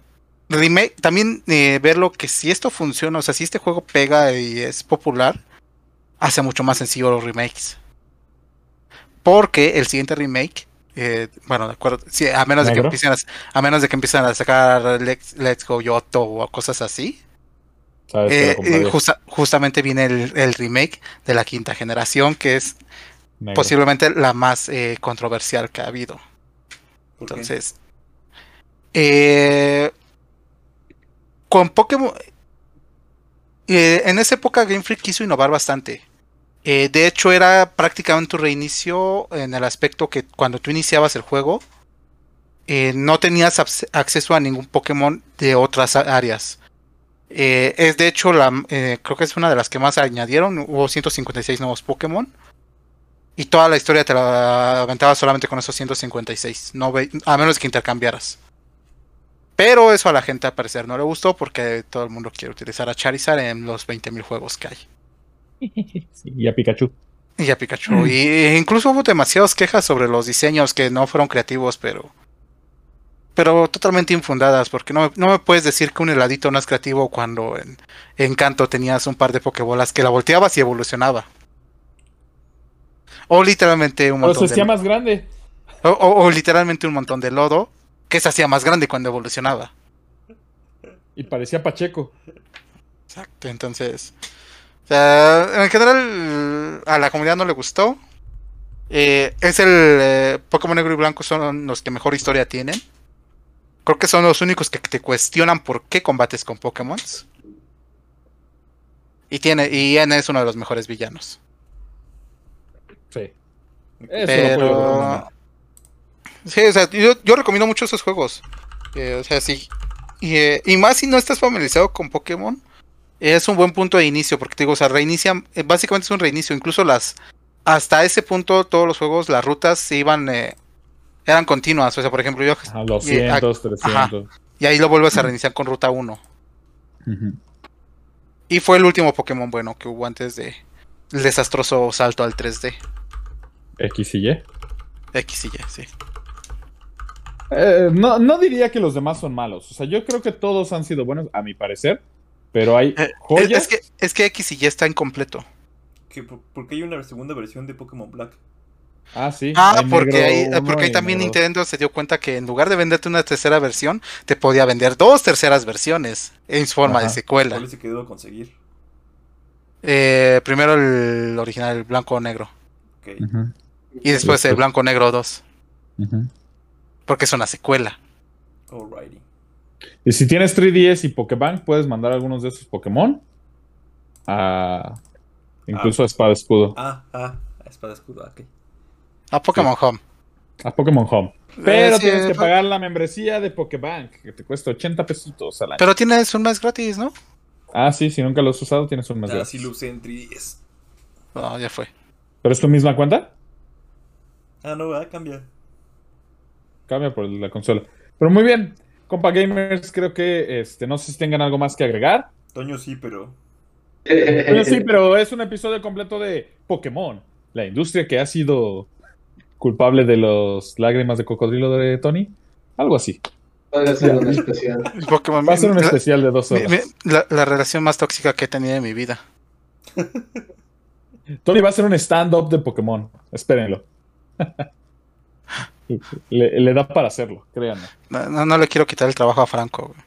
remake, también eh, verlo que si esto funciona, o sea, si este juego pega y es popular, hace mucho más sencillo los remakes. Porque el siguiente remake, eh, bueno, de acuerdo, sí, a menos de que empiecen a, a menos de que empiecen a sacar Let's, Let's Go Yoto o cosas así, Sabes eh, eh, justa- justamente viene el, el remake de la quinta generación, que es Negro. posiblemente la más eh, controversial que ha habido. Entonces, eh, con Pokémon, eh, en esa época Game Freak quiso innovar bastante. Eh, de hecho, era prácticamente un reinicio en el aspecto que cuando tú iniciabas el juego, eh, no tenías acceso a ningún Pokémon de otras áreas. Eh, es de hecho la creo que es una de las que más añadieron. Hubo 156 nuevos Pokémon. Y toda la historia te la aventabas solamente con esos 156. No ve- a menos que intercambiaras. Pero eso a la gente al parecer no le gustó porque todo el mundo quiere utilizar a Charizard en los 20.000 juegos que hay. Sí, y a Pikachu. Y a Pikachu. Y incluso hubo demasiadas quejas sobre los diseños que no fueron creativos, pero. Pero totalmente infundadas, porque no, no me puedes decir que un heladito no es creativo cuando en, en Kanto tenías un par de Pokébolas que la volteabas y evolucionaba. O literalmente un Pero se montón hacía de, más grande. o, o- o literalmente un montón de lodo que se hacía más grande cuando evolucionaba. Y parecía Pacheco. Exacto, entonces. O sea, en general, a la comunidad no le gustó. Eh, es el eh, Pokémon Negro y Blanco son los que mejor historia tienen. Creo que son los únicos que te cuestionan por qué combates con Pokémon. Y tiene, y N es uno de los mejores villanos. Sí. Eso Pero. recomendar. Sí, o sea, yo, yo recomiendo mucho esos juegos. Eh, o sea, sí. Y, y más si no estás familiarizado con Pokémon, es un buen punto de inicio, porque te digo, o sea, reinicia, eh, básicamente es un reinicio. Incluso las, hasta ese punto, todos los juegos, las rutas se iban, eh, eran continuas. O sea, por ejemplo, yo, Ajá, 200, 300. y ahí lo vuelves a reiniciar con ruta 1. Ujú. Y fue el último Pokémon bueno que hubo antes de el desastroso salto al 3D. X y Y. X y Y, sí. Eh, no, no diría que los demás son malos. O sea, yo creo que todos han sido buenos, a mi parecer. Pero hay Eh, Es, joyas. es que, es que X y Y está incompleto. Por- porque hay una segunda versión de Pokémon Black. Ah, sí. Ah, hay porque ahí, porque ahí también. Nintendo se dio cuenta que en lugar de venderte una tercera versión, te podía vender dos terceras versiones en forma de secuela. ¿Cuál se quedó a conseguir? Eh, primero el original, el blanco negro. Ok. Ujú, Y después el Después. blanco negro 2. ujú. Porque es una secuela. Alrighty. Y si tienes 3DS y Pokébank, puedes mandar algunos de esos Pokémon a. Incluso a Espada Escudo. Ah, ah, espada escudo, ok. A Pokémon Home. A Pokémon Home. Pero Eh, sí, tienes que fue- pagar la membresía de Pokébank, que te cuesta 80 pesitos al año. Pero tienes un mes gratis, ¿no? Ah, sí, si nunca lo has usado, tienes un mes Ah, gratis. sí lo usé en 3DS. No, ya fue. ¿Pero es tu misma cuenta? Ah, no, ah, cambia. Cambia por la consola. Pero muy bien, compa gamers, creo que este, no sé si tengan algo más que agregar. Toño sí, pero. Bueno, sí, pero es un episodio completo de Pokémon, la industria que ha sido culpable de los lágrimas de cocodrilo de Tony. Algo así. Puede ser un especial. Pokémon Va a ser un la- especial de dos horas. mi- la, la relación más tóxica que he tenido en mi vida. Tony va a hacer un stand-up de Pokémon. Espérenlo. Le, le da para hacerlo, créanme. No, no, no le quiero quitar el trabajo a Franco. güey.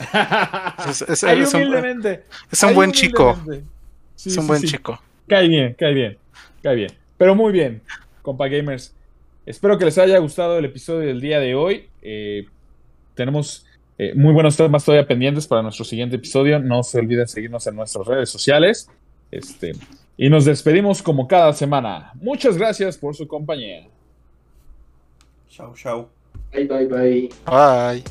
Es, es- Ahí es un, es buen chico. Sí, Es un sí, buen sí. chico. Cae bien, cae bien, cae bien. Pero muy bien, compa gamers. Espero que les haya gustado el episodio del día de hoy. Eh, tenemos eh, muy buenos temas todavía pendientes para nuestro siguiente episodio. No se olviden seguirnos en nuestras redes sociales. Este, y nos despedimos como cada semana. Muchas gracias por su compañía. Tchau, tchau. Bye, bye, bye. Bye.